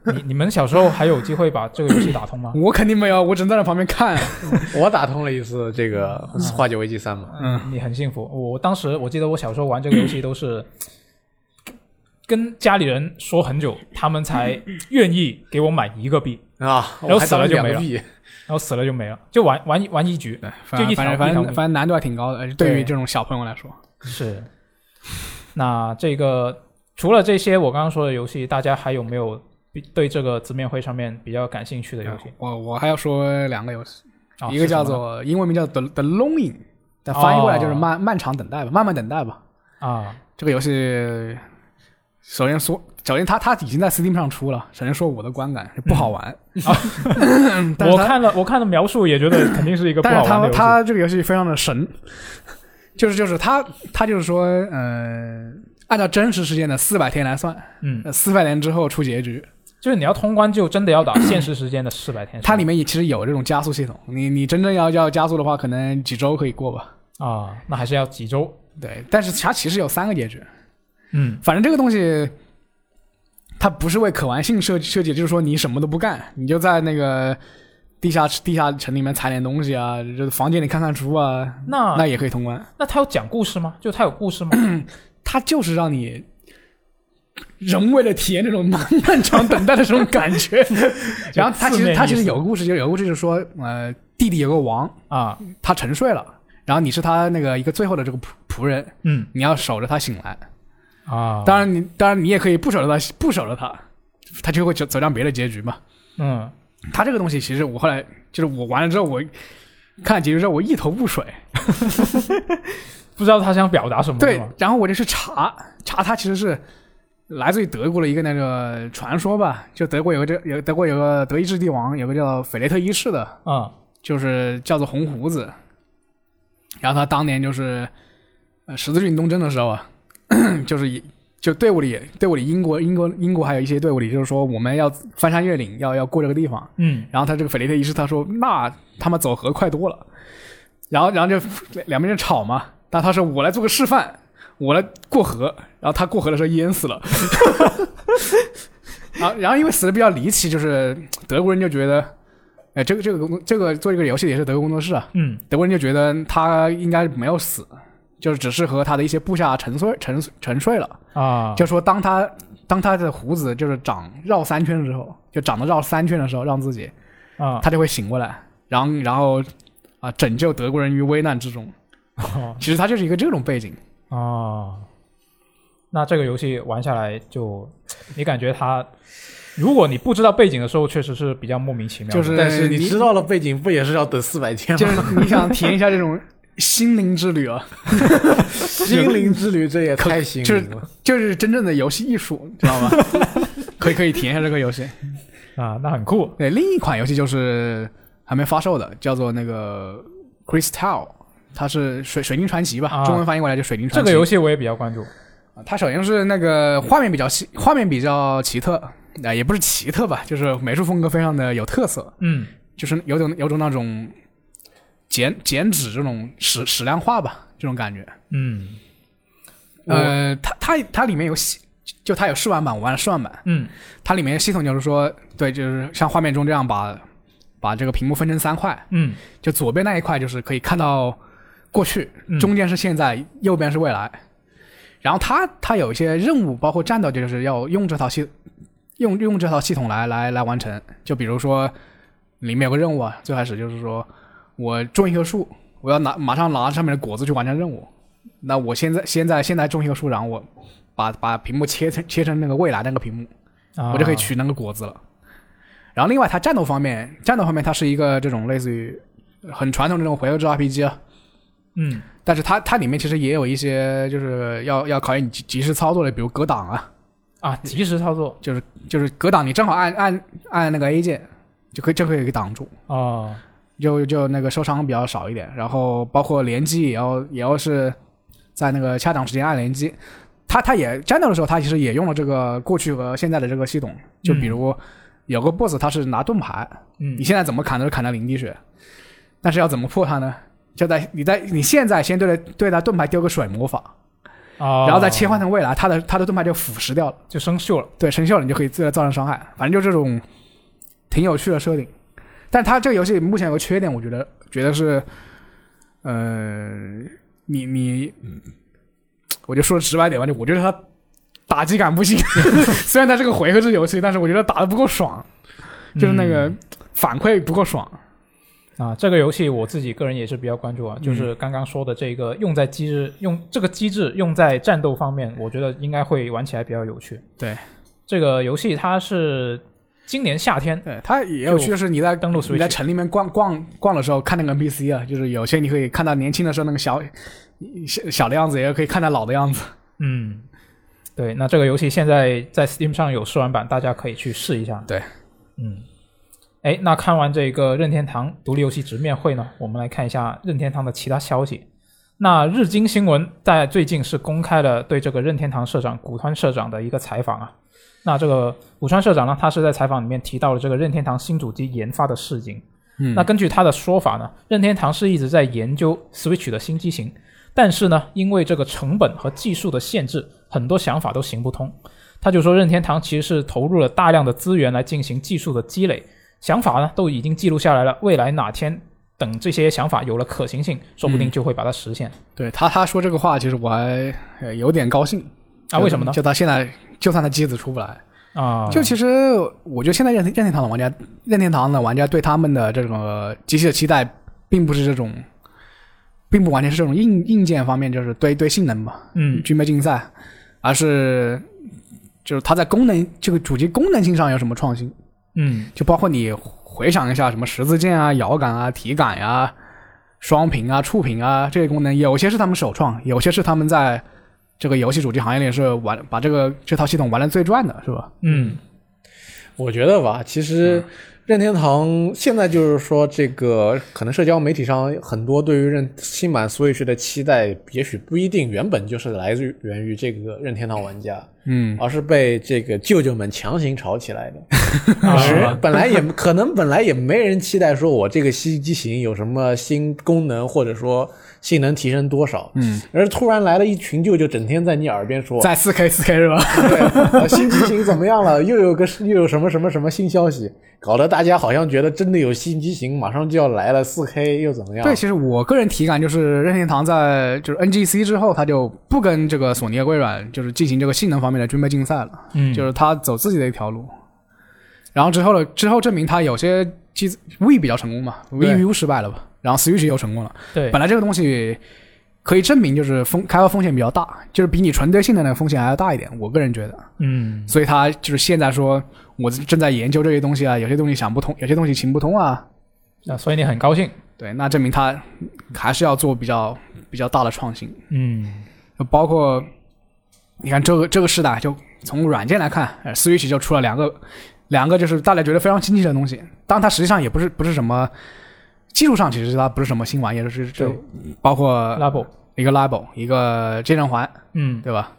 你你们小时候还有机会把这个游戏打通吗？我肯定没有，我只能在那旁边看。我打通了一次这个化解危机三嘛。嗯，你很幸福。我我当时我记得我小时候玩这个游戏都是跟家里人说很久，他们才愿意给我买一个币，啊，然后死了就没了然后死了就没了，就玩玩玩一局。对，就一条反正反正反正难度还挺高的，呃对于这种小朋友来说。是。那这个除了这些我刚刚说的游戏，大家还有没有比对这个直面会上面比较感兴趣的游戏？我我还要说两个游戏，啊一个叫做英文名叫 The The Longing，但翻译过来就是哦漫、漫长等待吧，慢慢等待吧。啊，这个游戏，首先说，首先它它已经在 Steam 上出了。首先说我的观感是不好玩，但是它我看了我看了描述也觉得肯定是一个不但是它好玩的游戏。它这个游戏非常的神，就是就是它它就是说，呃，按照真实时间的四百天来算，嗯，四百年之后出结局。就是你要通关就真的要打现实时间的四百天。它里面也其实有这种加速系统，你你真正要要加速的话，可能几周可以过吧。啊，那还是要几周。对，但是它其实有三个结局，嗯反正这个东西，它不是为可玩性设计设计，就是说你什么都不干，你就在那个地下地下城里面采点东西啊，就是房间里看看书啊，那那也可以通关。那他有讲故事吗？就他有故事吗？它就是让你人为了体验这种漫漫长等待的这种感觉。然后他其实他其实有个故事，就有个故事就是说，呃，弟弟有个王，啊，他沉睡了，然后你是他那个一个最后的这个仆仆人，嗯你要守着他醒来。啊，当然你当然你也可以不守着他，不守着他，他就会走走向别的结局嘛。嗯他这个东西其实我后来就是我玩了之后，我看结局之后我一头雾水。不知道他想表达什么，对，然后我就去查查，他其实是来自于德国的一个那个传说吧，就德国有个这有德国有个德意志帝王，有个叫斐雷特一世的，啊，就是叫做红胡子。然后他当年就是呃十字军东征的时候啊，就是以就队伍里队伍里英国英国英国还有一些队伍里，就是说我们要翻山越岭，要要过这个地方。嗯然后他这个斐雷特一世他说那他妈走河快多了，然后然后就两边就吵嘛。但他说我来做个示范，我来过河，然后他过河的时候淹死了。然后然后因为死的比较离奇，就是德国人就觉得，哎，这个这个这个做这个游戏也是德国工作室啊，嗯德国人就觉得他应该没有死，就是只是和他的一些部下沉睡沉沉睡了。啊，就说当他当他的胡子就是长绕三圈的时候，就长得绕三圈的时候，让自己啊，他就会醒过来，然后然后啊拯救德国人于危难之中。哦 其实他就是一个这种背景，哦，那这个游戏玩下来就，你感觉他，如果你不知道背景的时候，确实是比较莫名其妙。就是但是你你知道了背景，不也是要等四百天吗就吗？是你想体验一下这种心灵之旅啊，心灵之旅，这也太行就是。就是真正的游戏艺术，知道吗？可以可以体验一下这个游戏。啊，那很酷。对，另一款游戏就是还没发售的，叫做那个 Crystal，它是水水晶传奇吧，啊中文翻译过来就水晶传奇。这个游戏我也比较关注。啊它首先是那个画面比较奇，画面比较奇特，啊、也不是奇特吧，就是美术风格非常的有特色，嗯就是有种有种那种剪剪纸这种矢矢量化吧，这种感觉。嗯呃，它它它里面有系，就它有试玩版，我玩了试玩版，嗯它里面系统就是说，对，就是像画面中这样把把这个屏幕分成三块，嗯就左边那一块就是可以看到过去，嗯中间是现在，右边是未来。然后它它有一些任务，包括战斗，就是要用这套系用用这套系统来来来完成。就比如说里面有个任务啊，最开始就是说我种一棵树，我要拿马上拿上面的果子去完成任务。那我现在现在现在种一棵树，然后我把把屏幕切成切成那个未来那个屏幕，啊，我就可以取那个果子了。然后另外，它战斗方面，战斗方面它是一个这种类似于很传统的这种回合制 RPG 啊，嗯。但是它它里面其实也有一些就是要要考验你及及时操作的，比如格挡啊，啊，及时操作。就是就是格挡，你正好按按按那个 A 键就可以就可以给挡住，哦就就那个受伤比较少一点。然后包括连击也要也要是在那个恰当时间按连击。他他也战斗的时候，他其实也用了这个过去和现在的这个系统，就比如有个 BOSS 他是拿盾牌，嗯你现在怎么砍都是砍到零滴血，但是要怎么破他呢？就在你在你现在先对着对他盾牌丢个水魔法，哦，然后再切换成未来，他的他的盾牌就腐蚀掉了，就生锈了。对，生锈了你就可以自然造成伤害。反正就这种挺有趣的设定，但它这个游戏目前有个缺点，我觉得觉得是，呃，你你，我就说直白点吧，就我觉得它打击感不行，虽然它是个回合制游戏，但是我觉得打的不够爽，就是那个嗯反馈不够爽。啊，这个游戏我自己个人也是比较关注嗯啊，就是刚刚说的这个用在机制用这个机制用在战斗方面，我觉得应该会玩起来比较有趣。对，这个游戏它是今年夏天对，它也有趣的是，你在登录你在城里面逛逛逛的时候，看那个 NPC 啊，就是有些你可以看到年轻的时候那个小小小的样子，也可以看到老的样子。嗯，对，那这个游戏现在在 Steam 上有试玩版，大家可以去试一下。对，嗯，哎，那看完这个任天堂独立游戏直面会呢，我们来看一下任天堂的其他消息。那日经新闻在最近是公开了对这个任天堂社长古川社长的一个采访啊。那这个古川社长呢，他是在采访里面提到了这个任天堂新主机研发的事情。嗯那根据他的说法呢，任天堂是一直在研究 Switch 的新机型，但是呢，因为这个成本和技术的限制，很多想法都行不通。他就说，任天堂其实是投入了大量的资源来进行技术的积累，想法呢都已经记录下来了。未来哪天等这些想法有了可行性，说不定嗯。就会把它实现。对他他说这个话，其实我还呃有点高兴。啊，为什么呢？就他现在就算他机子出不来，啊，就其实我觉得现在任任天堂的玩家，任天堂的玩家对他们的这种机器的期待，并不是这种，并不完全是这种硬硬件方面，就是对对性能嘛，嗯。军备竞赛，而是就是它在功能这个主机功能性上有什么创新，嗯。就包括你回想一下什么十字键啊、摇杆啊、体感呀、双屏啊、触屏啊这些功能，有些是他们首创，有些是他们在这个游戏主机行业里是玩把这个这套系统玩的最赚的，是吧？嗯我觉得吧，其实任天堂现在就是说，这个可能社交媒体上很多对于任新版 Switch 的期待，也许不一定原本就是来自于源于这个任天堂玩家，嗯，而是被这个舅舅们强行炒起来的。啊是本来也可能本来也没人期待说我这个新机型有什么新功能，或者说性能提升多少。嗯，而突然来了一群舅舅，整天在你耳边说，在四 K 四 K 是吧？对，呃新机型怎么样了？又有个又有什么什么什么新消息，搞得大家好像觉得真的有新机型马上就要来了，四 K 又怎么样？对，其实我个人体感就是任天堂在就是 NGC 之后，他就不跟这个索尼和微软就是进行这个性能方面的军备竞赛了，嗯，就是他走自己的一条路。然后之后呢，之后证明他有些机子 V 比较成功嘛对，VU 失败了吧，然后 Switch 又成功了。对本来这个东西可以证明就是风开发风险比较大，就是比你纯对性的那个风险还要大一点。我个人觉得，嗯所以他就是现在说我正在研究这些东西啊，有些东西想不通，有些东西行不通啊。那，所以你很高兴。对，那证明他还是要做比较比较大的创新，嗯包括你看这个这个时代，就从软件来看呃，Switch 就出了两个两个就是大家觉得非常新奇的东西，当然它实际上也不是不是什么技术上，其实它不是什么新玩意儿，就是就包括，Labo，一个 Labo，一个健身环，嗯。对吧？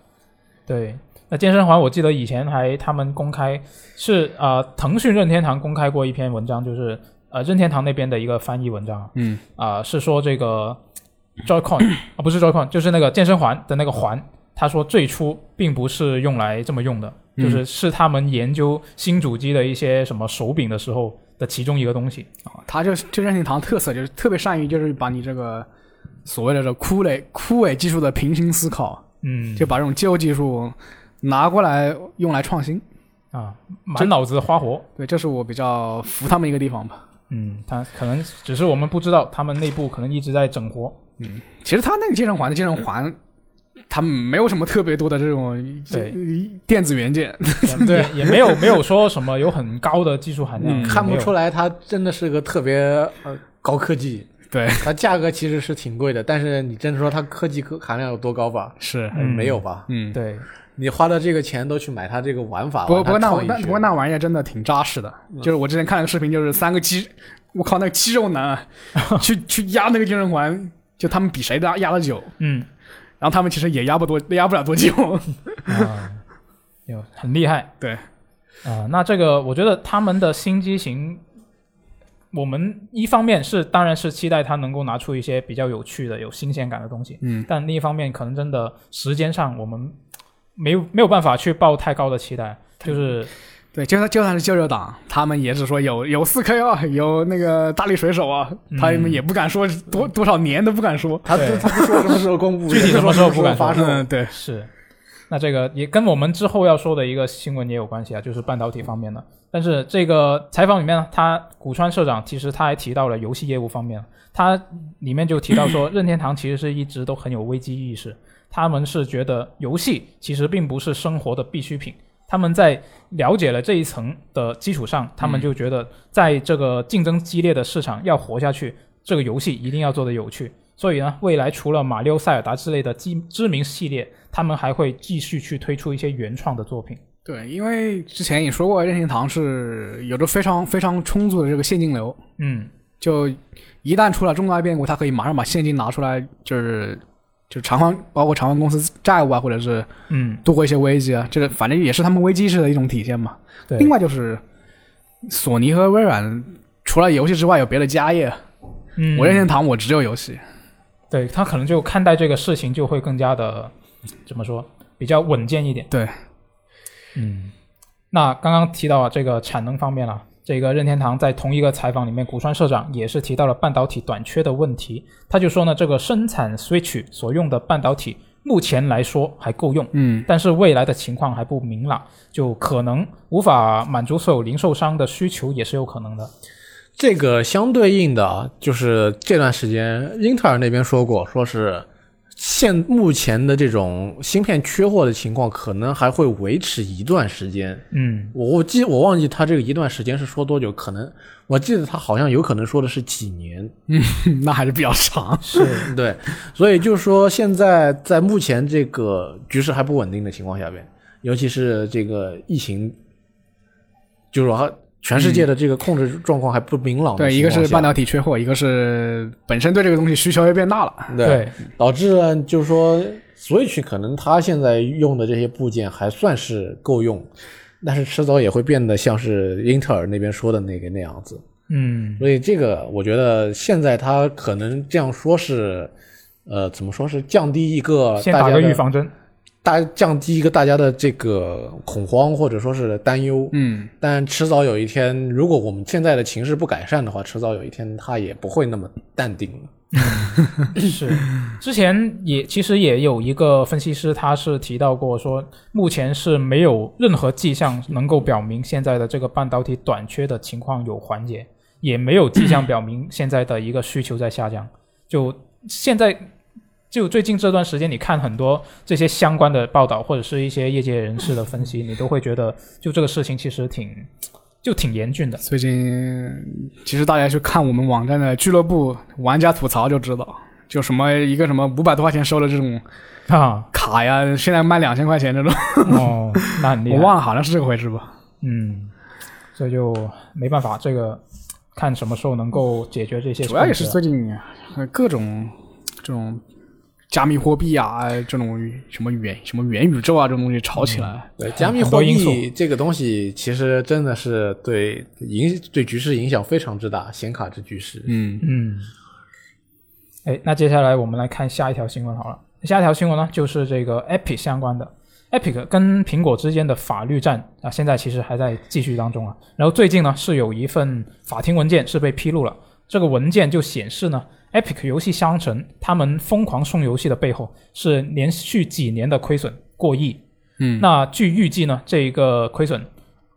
对。那健身环，我记得以前还他们公开是呃，腾讯任天堂公开过一篇文章，就是呃任天堂那边的一个翻译文章嗯。啊、是说这个 Joy-Con 啊，不是 Joy-Con，就是那个健身环的那个环，他说最初并不是用来这么用的，嗯。就是是他们研究新主机的一些什么手柄的时候的其中一个东西。啊，他就就任天堂特色就是特别善于就是把你这个所谓的这枯萎枯萎技术的平行思考，嗯，就把这种旧技术拿过来用来创新。啊，满脑子花活。对，这是我比较服他们一个地方吧。嗯，他可能只是我们不知道，他们内部可能一直在整活。嗯其实他那个健身环的健身环，它没有什么特别多的这种对。电子元件。对，也没有没有说什么有很高的技术含量，嗯。看不出来。它真的是个特别呃高科技。对，它价格其实是挺贵的，但是你真的说它科技科含量有多高吧？是，呃没有吧？嗯，对，你花的这个钱都去买它这个玩法，不过不过那那不过那玩意儿真的挺扎实的，就是我之前看了个视频，就是三个肌，我靠，那个肌肉男啊，去去压那个健身环，就他们比谁压压的久，嗯然后他们其实也压不多，压不了多久。啊，有很厉害。对啊、那这个我觉得他们的新机型，我们一方面是当然是期待它能够拿出一些比较有趣的、有新鲜感的东西，嗯，但另一方面可能真的时间上我们没有没有办法去抱太高的期待，就是对，就算就算是舅舅党，他们也是说有有四 K 啊，有那个大力水手啊，嗯他们也不敢说多多少年都不敢说。它对它不说什么时候公布，具体什么时候不敢说发售。嗯，对，是，那这个也跟我们之后要说的一个新闻也有关系啊，就是半导体方面的。但是这个采访里面呢，他古川社长其实他还提到了游戏业务方面，他里面就提到说，任天堂其实是一直都很有危机意识，他们是觉得游戏其实并不是生活的必需品。他们在了解了这一层的基础上，他们就觉得在这个竞争激烈的市场要活下去，这个游戏一定要做的有趣。所以呢，未来除了马里奥、塞尔达之类的知知名系列，他们还会继续去推出一些原创的作品。对，因为之前也说过，任天堂是有着非常非常充足的这个现金流，嗯，就一旦出了重大变故，它可以马上把现金拿出来，就是就偿还，包括偿还公司债务啊，或者是嗯，度过一些危机啊，这个反正也是他们危机式的一种体现嘛。对。另外就是索尼和微软除了游戏之外有别的家业，嗯，我任天堂我只有游戏。对他可能就看待这个事情就会更加的怎么说，比较稳健一点。对，嗯，那刚刚提到啊这个产能方面了，这个任天堂在同一个采访里面，古川社长也是提到了半导体短缺的问题。他就说呢，这个生产 Switch 所用的半导体目前来说还够用，嗯，但是未来的情况还不明朗，就可能无法满足所有零售商的需求，也是有可能的。这个相对应的啊，就是这段时间英特尔那边说过，说是现目前的这种芯片缺货的情况，可能还会维持一段时间。嗯我我记我忘记他这个一段时间是说多久，可能我记得他好像有可能说的是几年。嗯 那还是比较长。是，对，所以就是说，现在在目前这个局势还不稳定的情况下边，尤其是这个疫情，就是说全世界的这个控制状况还不明朗的对，一个是半导体缺货，一个是本身对这个东西需求又变大了。对，对，导致呢就是说，Switch 可能它现在用的这些部件还算是够用，但是迟早也会变得像是英特尔那边说的那个那样子。嗯所以这个我觉得现在他可能这样说是，呃，怎么说是降低一个先打个大家的预防针。大降低一个大家的这个恐慌或者说是担忧。嗯，但迟早有一天，如果我们现在的情势不改善的话，迟早有一天它也不会那么淡定了。是，之前也其实也有一个分析师，他是提到过说，目前是没有任何迹象能够表明现在的这个半导体短缺的情况有缓解，也没有迹象表明现在的一个需求在下降。就现在，就最近这段时间，你看很多这些相关的报道，或者是一些业界人士的分析，你都会觉得，就这个事情其实挺，就挺严峻的。最近其实大家去看我们网站的俱乐部玩家吐槽就知道，就什么一个什么五百多块钱收的这种啊，卡呀，现在卖两千块钱这种，哦，那很厉害。我忘了好像是这个回事吧。嗯，这就没办法，这个看什么时候能够解决这些。主要也是最近呃各种这种加密货币啊，这种什么元什么元宇宙啊这种东西炒起来。对，加密货币这个东西其实真的是对影对局势影响非常之大，显卡之局势。嗯，嗯，哎，那接下来我们来看下一条新闻好了。下一条新闻呢，就是这个 Epic 相关的。Epic 跟苹果之间的法律战啊，现在其实还在继续当中啊。然后最近呢，是有一份法庭文件是被披露了。这个文件就显示呢，Epic 游戏商城他们疯狂送游戏的背后是连续几年的亏损过亿。嗯那据预计呢，这一个亏损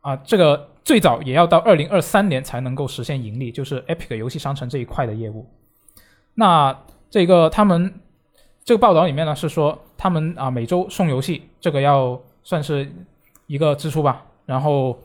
啊，这个最早也要到二零二三年才能够实现盈利，就是 Epic 游戏商城这一块的业务。那这个他们这个报道里面呢是说，他们啊每周送游戏，这个要算是一个支出吧。然后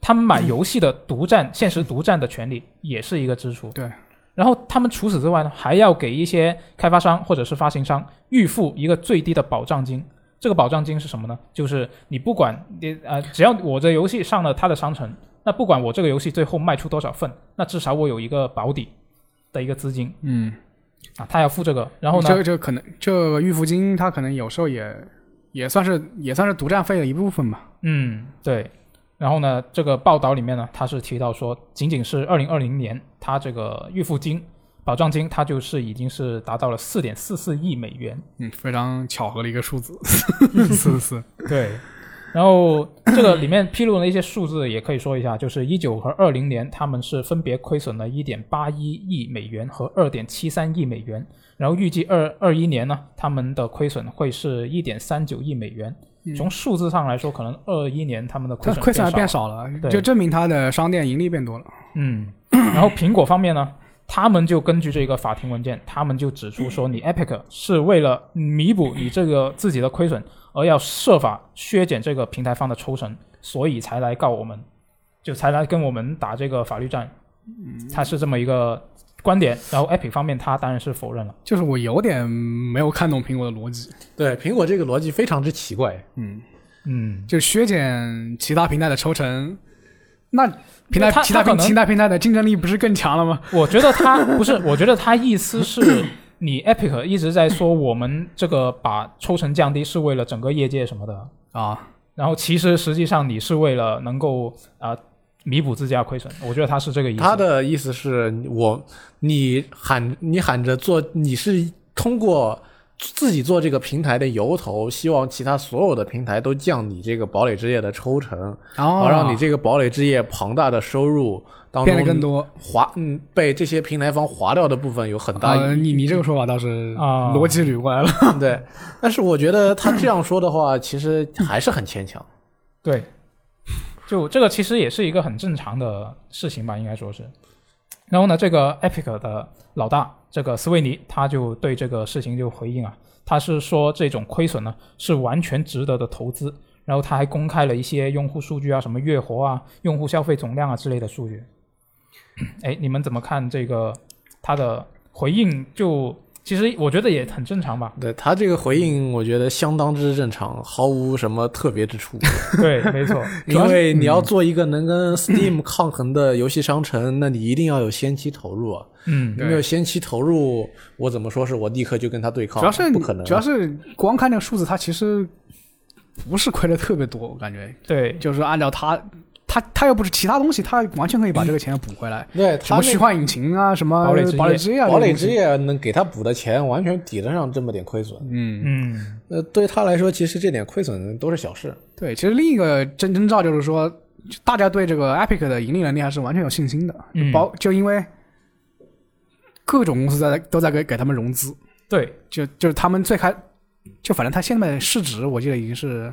他们买游戏的独占、限时独占的权利也是一个支出。对。然后他们除此之外呢，还要给一些开发商或者是发行商预付一个最低的保障金。这个保障金是什么呢？就是你不管你呃，只要我这游戏上了他的商城，那不管我这个游戏最后卖出多少份，那至少我有一个保底的一个资金嗯，啊，他要付这个。然后呢，这个这个可能这个预付金，他可能有时候也也算是也算是独占费的一部分吧。嗯，对。然后呢，这个报道里面呢，他是提到说，仅仅是二零二零年，他这个预付金、保障金，它就是已经是达到了四点四四亿美元。嗯，非常巧合的一个数字，四四。对。然后这个里面披露的一些数字也可以说一下，就是一九和二零年，他们是分别亏损了一点八一亿美元和二点七三亿美元。然后预计二二一年呢，他们的亏损会是一点三九亿美元。从数字上来说，可能二一年他们的亏损它亏损还变变少了，就证明他的商店盈利变多了。嗯，然后苹果方面呢，他们就根据这个法庭文件，他们就指出说，你 Epic 是为了弥补你这个自己的亏损，而要设法削减这个平台方的抽成，所以才来告我们，就才来跟我们打这个法律战。他是这么一个观点。然后 Epic 方面，他当然是否认了。就是我有点没有看懂苹果的逻辑。对，苹果这个逻辑非常之奇怪。嗯，嗯，就削减其他平台的抽成，那平台他其他平其他平台的竞争力不是更强了吗？我觉得他不是，我觉得他意思是你 Epic 一直在说我们这个把抽成降低是为了整个业界什么的。啊，然后其实实际上你是为了能够啊、呃弥补自家亏损，我觉得他是这个意思。他的意思是我，你喊你喊着做，你是通过自己做这个平台的由头，希望其他所有的平台都降你这个堡垒之夜的抽成，哦好让你这个堡垒之夜庞大的收入当中变得更多。划嗯被这些平台方划掉的部分有很大呃，你你这个说法倒是啊逻辑捋过来了。对，但是我觉得他这样说的话，其实还是很牵强。对，就这个其实也是一个很正常的事情吧，应该说是。然后呢，这个 Epic 的老大这个斯维尼他就对这个事情就回应啊，他是说这种亏损呢是完全值得的投资，然后他还公开了一些用户数据啊，什么月活啊、用户消费总量啊之类的数据。哎，你们怎么看这个他的回应就？其实我觉得也很正常吧。对他这个回应，我觉得相当之正常，毫无什么特别之处。对，没错。因为你要做一个能跟 Steam 抗衡的游戏商城，那你一定要有先期投入啊。嗯，你没有先期投入，我怎么说是我立刻就跟他对抗？主要是不可能啊，主要是光看那个数字，它其实不是亏的特别多，我感觉对，就是按照它，它它又不是其他东西，他完全可以把这个钱补回来。对什么虚幻引擎啊，什么堡垒之夜堡垒之夜啊，堡垒这种东西，之夜能给他补的钱，完全抵得上这么点亏损。嗯，嗯，呃，对他来说，其实这点亏损都是小事。对。其实另一个真征兆就是说，大家对这个 Epic 的盈利能力还是完全有信心的，嗯包就因为各种公司在都在给给他们融资，对，就就是他们最开，就反正他现在市值我记得已经是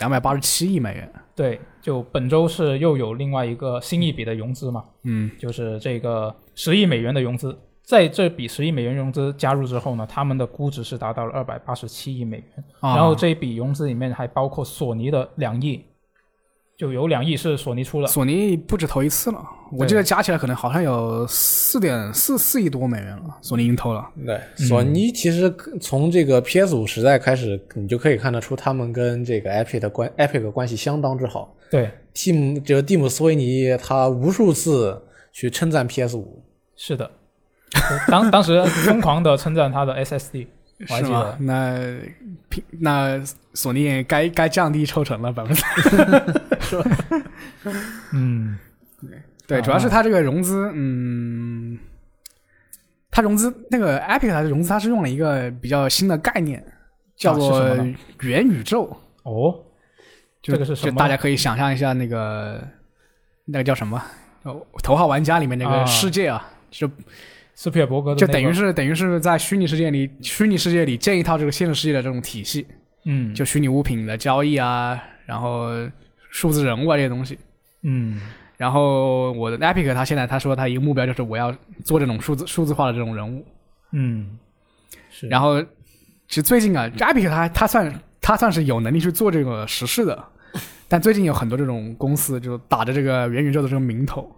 两百八十七亿美元。对，就本周是又有另外一个新一笔的融资嘛，嗯，就是这个十亿美元的融资。在这笔十亿美元融资加入之后呢，他们的估值是达到了二百八十七亿美元，啊。然后这一笔融资里面还包括索尼的两亿，就有两亿是索尼出了。索尼不止投一次了，我记得加起来可能好像有四点四四亿多美元了，索尼已经投了。对，索尼其实从这个 PS 五时代开始，你就可以看得出他们跟这个 Epic 的关 Epic 关系相当之好。对，蒂姆这个蒂姆斯威尼他无数次去称赞 PS 五，是的，当当时疯狂的称赞他的 SSD，我还是吗记得？。那平那索尼也该该降低抽成了百分之。嗯，对，啊主要是它这个融资，嗯，它融资那个 Epic 它的融资，它是用了一个比较新的概念，叫做元宇宙。哦，就这个是什么就大家可以想象一下那个那个叫什么？哦，头号玩家里面那啊个世界啊，就斯皮尔伯格的、就那个等于是等于是在虚拟世界里，虚拟世界里建一套这个现实世界的这种体系，嗯，就虚拟物品的交易啊，然后数字人物啊这些东西。嗯然后我的 Epic 他现在他说他一个目标就是我要做这种数字数字化的这种人物。嗯，是，然后其实最近啊，Epic 他他算他算是有能力去做这个实事的，但最近有很多这种公司就打着这个元宇宙的这个名头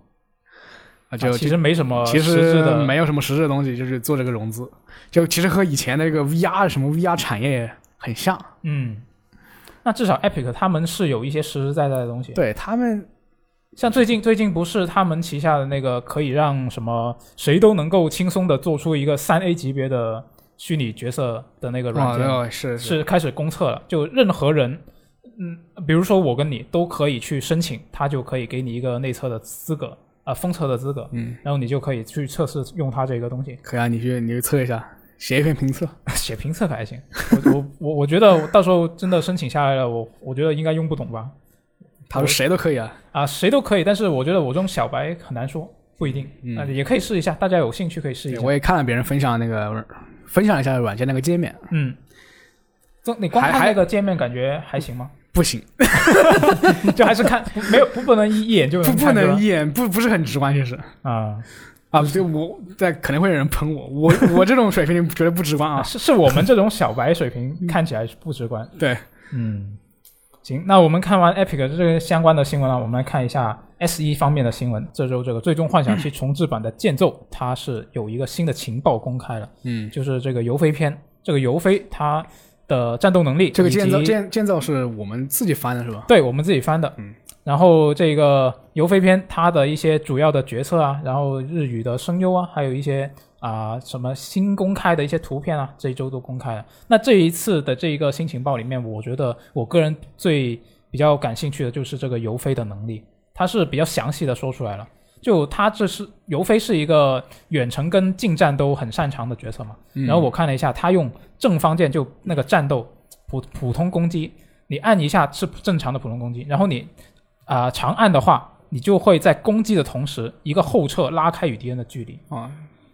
啊，就啊其实没什么其实质的，没有什么实质的东西，就是做这个融资，就其实和以前那个 VR 什么 VR 产业很像。嗯，那至少 Epic 他们是有一些实实在在的东西。对他们，像最近最近不是他们旗下的那个可以让什么谁都能够轻松的做出一个三 A 级别的虚拟角色的那个软件，哦，是是开始公测了，就任何人，嗯，比如说我跟你都可以去申请，他就可以给你一个内测的资格，啊、封测的资格，嗯，然后你就可以去测试用它这个东西，可以啊，你去你去测一下，写一篇评测。写评测可还行。我我我我觉得我到时候真的申请下来了，我我觉得应该用不懂吧？他说谁都可以啊，啊，谁都可以，但是我觉得我这种小白很难说，不一定，嗯啊、也可以试一下，大家有兴趣可以试一下。我也看了别人分享那个分享一下软件那个界面，嗯，这你光看那个界面感觉还行吗？不行，就还是看没有不不能一一眼就不不能一眼不不是很直观，其实。啊。啊，就我在可能会有人喷我，我 我这种水平绝对不直观啊，啊，是是我们这种小白水平 看起来是不直观。对，嗯，行，那我们看完 Epic 这个相关的新闻了，我们来看一下 S 一方面的新闻。这周这个《最终幻想七》重置版的剑奏，它是有一个新的情报公开了，嗯，就是这个游飞篇。这个游飞它的战斗能力，这个建造建建造是我们自己翻的是吧？对我们自己翻的。嗯，然后这个游飞篇它的一些主要的角色啊，然后日语的声优啊，还有一些啊、什么新公开的一些图片啊，这一周都公开了。那这一次的这一个新情报里面，我觉得我个人最比较感兴趣的就是这个游飞的能力，它是比较详细的说出来了。就他这是尤菲是一个远程跟近战都很擅长的角色嘛。嗯然后我看了一下，他用正方键就那个战斗普普通攻击，你按一下是正常的普通攻击，然后你啊、长按的话，你就会在攻击的同时一个后撤拉开与敌人的距离。啊，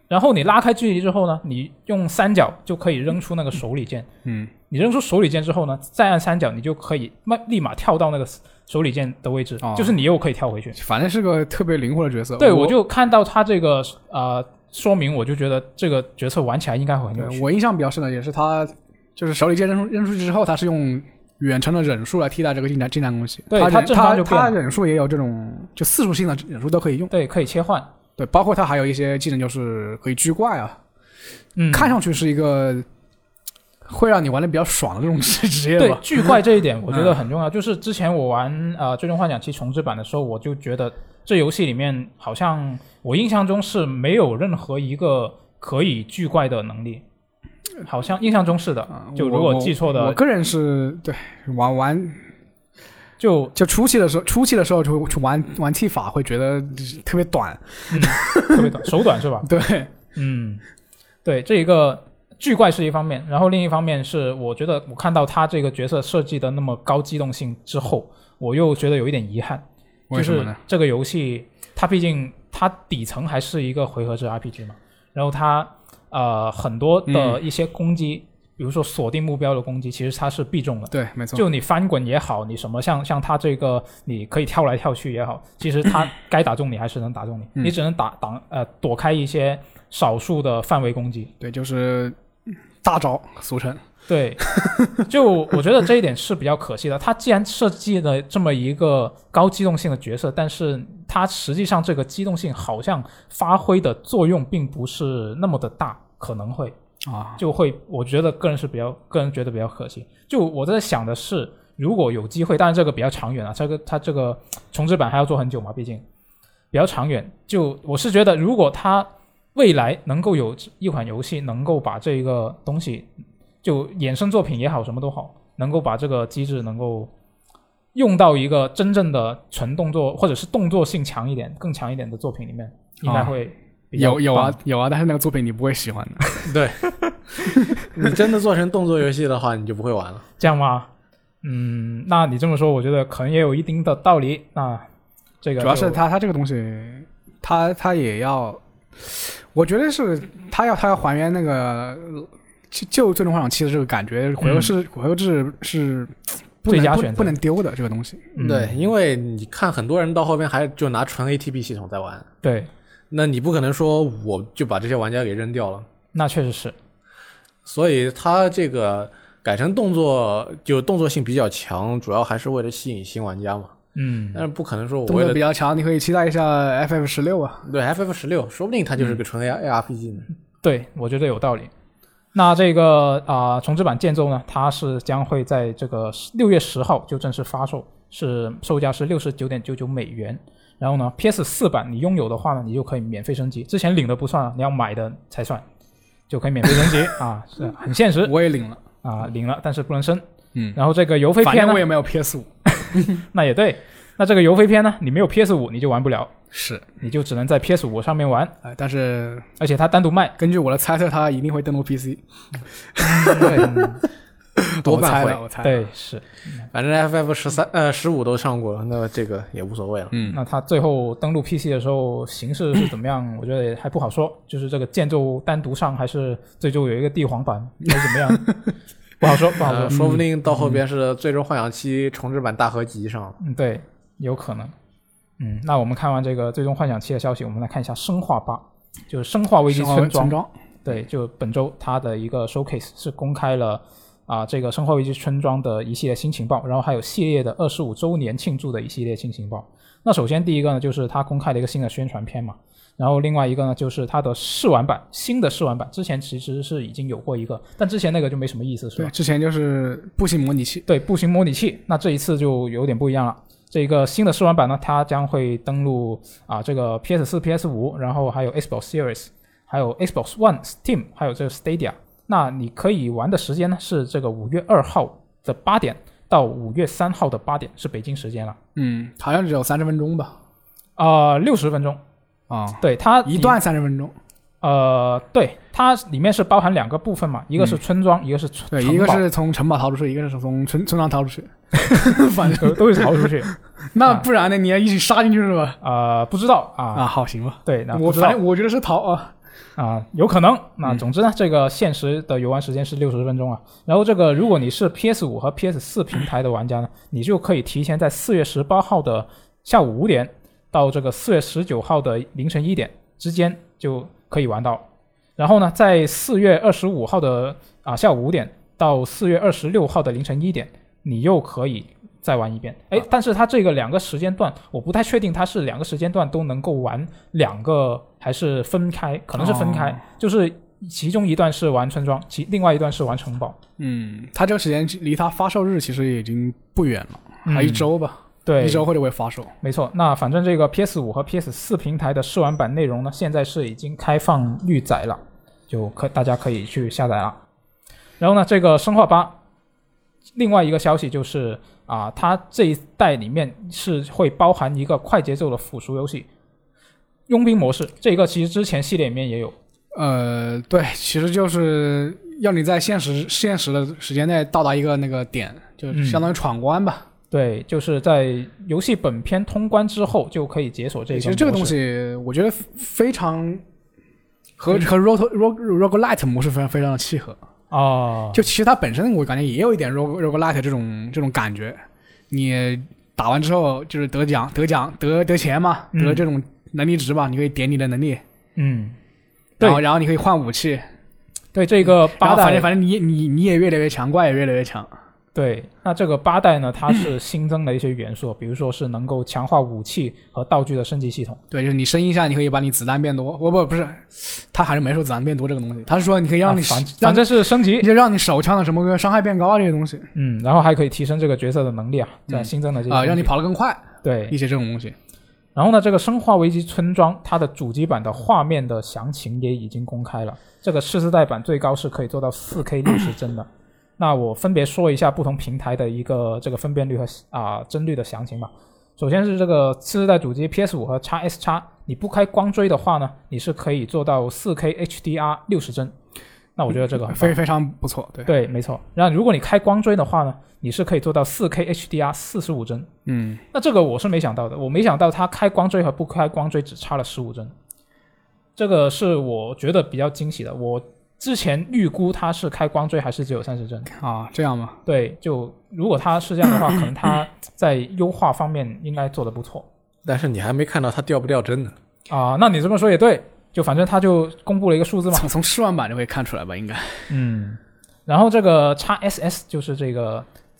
然后你拉开距离之后呢，你用三角就可以扔出那个手里剑。嗯，你扔出手里剑之后呢，再按三角，你就可以立立马跳到那个手里剑的位置，哦就是你又可以跳回去。反正是个特别灵活的角色。对，我我就看到他这个呃说明，我就觉得这个角色玩起来应该会很有趣。对我印象比较深的也是他，就是手里剑扔出扔出去之后，他是用远程的忍术来替代这个近战近战攻击。对他他他忍术也有这种就四属性的忍术都可以用。对，可以切换。对，包括他还有一些技能就是可以狙怪啊，嗯，看上去是一个会让你玩的比较爽的这种职业 对吧。巨怪这一点，我觉得嗯很重要。就是之前我玩呃《最终幻想七重置版》的时候，我就觉得这游戏里面好像我印象中是没有任何一个可以巨怪的能力，好像印象中是的。啊就如果记错的我个人是对玩玩就就初期的时候，初期的时候就去玩玩踢法会觉得特别短。特别短，手短是吧？对，嗯，对，这一个巨怪是一方面，然后另一方面是我觉得我看到他这个角色设计的那么高机动性之后，我又觉得有一点遗憾，就是？这个游戏它毕竟它底层还是一个回合制 RPG 嘛，然后它呃很多嗯的一些攻击，比如说锁定目标的攻击，其实它是必中的。对，没错。就你翻滚也好，你什么像像它这个，你可以跳来跳去也好，其实它该打中你还是能打中你，嗯你只能打挡呃躲开一些少数的范围攻击。对，就是大招，俗称。对，就我觉得这一点是比较可惜的。他既然设计了这么一个高机动性的角色，但是他实际上这个机动性好像发挥的作用并不是那么的大，可能会啊，就会，我觉得个人是比较，个人觉得比较可惜。就我在想的是，如果有机会，但是这个比较长远啊，这个他这个重置版还要做很久嘛，毕竟比较长远。就我是觉得，如果它未来能够有一款游戏能够把这个东西，就衍生作品也好，什么都好，能够把这个机制能够用到一个真正的纯动作或者是动作性强一点、更强一点的作品里面，应该啊会有有啊有啊，但是那个作品你不会喜欢的。对，你真的做成动作游戏的话，你就不会玩了。这样吗？嗯，那你这么说，我觉得可能也有一定的道理。那这个主要是就它它这个东西，它它也要，我觉得是他要他要还原那个呃就就最终幻想七的这个感觉，回合制、回合制是不能不最佳选择不能丢的这个东西。嗯对，因为你看很多人到后边还就拿纯 ATB 系统在玩，对，那你不可能说我就把这些玩家给扔掉了。那确实是。所以他这个改成动作，就动作性比较强，主要还是为了吸引新玩家嘛。嗯，但是不可能说我动为了作比较强，你可以期待一下 FF 十六啊。对 FF 十六，说不定它就是个纯 A A R P G 呢。对，我觉得有道理。那这个啊、重置版剑奏呢，它是将会在这个六月十号就正式发售，是售价是六十九点九九美元。然后呢，PS 四版你拥有的话呢，你就可以免费升级，之前领的不算啊，你要买的才算，就可以免费升级啊，是很现实我也领了，啊，领了但是不能升。嗯，然后这个邮费片呢我，也没有 PS 五。那也对。那这个游飞篇呢，你没有 PS 五你就玩不了，是，你就只能在 PS 五上面玩，哎，但是而且它单独卖。根据我的猜测，它一定会登陆 PC。对 多半会我猜的，我猜的。对，是。反正 FF 十三呃十五都上过了，那这个也无所谓了。嗯，那它最后登陆 PC 的时候形式是怎么样？我觉得也还不好说。就是这个建筑单独上，还是最终有一个帝皇版，还是怎么样？不好说，不好说。呃，说不定到后边是《最终幻想七》重置版大合集上。嗯，对，有可能。嗯，那我们看完这个《最终幻想七》的消息，我们来看一下《生化八》，就是《生化危机村庄村》。庄，对，就本周它的一个 showcase 是公开了啊、这个《生化危机村庄》的一系列新情报，然后还有系列的二十五周年庆祝的一系列新情报。那首先第一个呢，就是它公开了一个新的宣传片嘛，然后另外一个呢，就是它的试玩版，新的试玩版，之前其实是已经有过一个，但之前那个就没什么意思，是吧对，？之前就是步行模拟器。对，步行模拟器，那这一次就有点不一样了。这个新的试玩版呢，它将会登录啊这个 PS 四、PS 五，然后还有 Xbox Series，还有 Xbox One、Steam，还有这个 Stadia。那你可以玩的时间呢是这个五月二号的八点到五月三号的八点，是北京时间了。嗯，好像只有三十分钟吧。啊，六十分钟，啊，对，它一段三十分钟，呃，对，它里面是包含两个部分嘛，一个是村庄，一个是村对，城堡一个是从城堡逃出去，一个是从村村庄逃出去。反正都都是逃出去。那不然呢？你要一起杀进去是吧？呃，不知道啊，啊，好，行吧。对，那我反正我觉得是逃啊。啊，有可能。那嗯总之呢，这个限时的游玩时间是六十分钟啊。然后这个，如果你是 PS 五和 PS 四平台的玩家呢，你就可以提前在四月十八号的下午五点到这个四月十九号的凌晨一点之间就可以玩到。然后呢，在四月二十五号的啊下午五点到四月二十六号的凌晨一点，你又可以再玩一遍。哎，但是它这个两个时间段，我不太确定它是两个时间段都能够玩两个，还是分开？可能是分开，哦就是其中一段是玩村庄，其另外一段是玩城堡。嗯，它这个时间离它发售日其实已经不远了，还一嗯周吧，对，一周后就会发售。没错，那反正这个 PS 五和 PS 四平台的试玩版内容呢，现在是已经开放预载了，就可大家可以去下载了。然后呢，这个生化八，另外一个消息就是啊，它这一代里面是会包含一个快节奏的辅助游戏，佣兵模式。这个其实之前系列里面也有，呃，对，其实就是要你在现实现实的时间内到达一个那个点，就是相当于闯关吧。对，就是在游戏本片通关之后就可以解锁这个。其实这个东，西，我觉得非常和和 rog rog roguelite 模式非常非常的契合。哦，就其实它本身我感觉也有一点 rog roguelite 这种这种感觉。你打完之后就是得奖得奖得得钱嘛，嗯。得这种能力值吧，你可以点你的能力，嗯，对然后然后你可以换武器，对这个然八代后反正反正你你你也越来越强，怪也越来越强。对，那这个八代呢，它是 新增了一些元素，比如说是能够强化武器和道具的升级系统。对，就是你升一下，你可以把你子弹变多。我不不是，他还是没说子弹变多这个东西，他是说你可以让你、啊反反正是升级，就让你手枪的什么个伤害变高啊这些东西嗯，然后还可以提升这个角色的能力啊，在嗯新增的这些啊、让你跑得更快，对一。些这种东西。然后呢，这个《生化危机村庄》它的主机版的画面的详情也已经公开了，这个次世代版最高是可以做到 4K 六十帧的。那我分别说一下不同平台的一个这个分辨率和啊帧率的详情吧。首先是这个次世代主机 PS 五和 x S x 你不开光追的话呢，你是可以做到 4K HDR 六十帧。那我觉得这个非非常不错，对，对，没错。然后如果你开光追的话呢，你是可以做到 4K HDR 四十五帧。嗯，那这个我是没想到的，我没想到它开光追和不开光追只差了十五帧，这个是我觉得比较惊喜的。我之前预估它是开光追还是只有三十帧，啊，这样吗，对，就如果它是这样的话，可能它在优化方面应该做得不错但是你还没看到它掉不掉帧呢。啊。那你这么说也对，就反正它就公布了一个数字嘛，从从试玩版就可以看出来吧，应该。嗯。然后这个 x SS 就是这个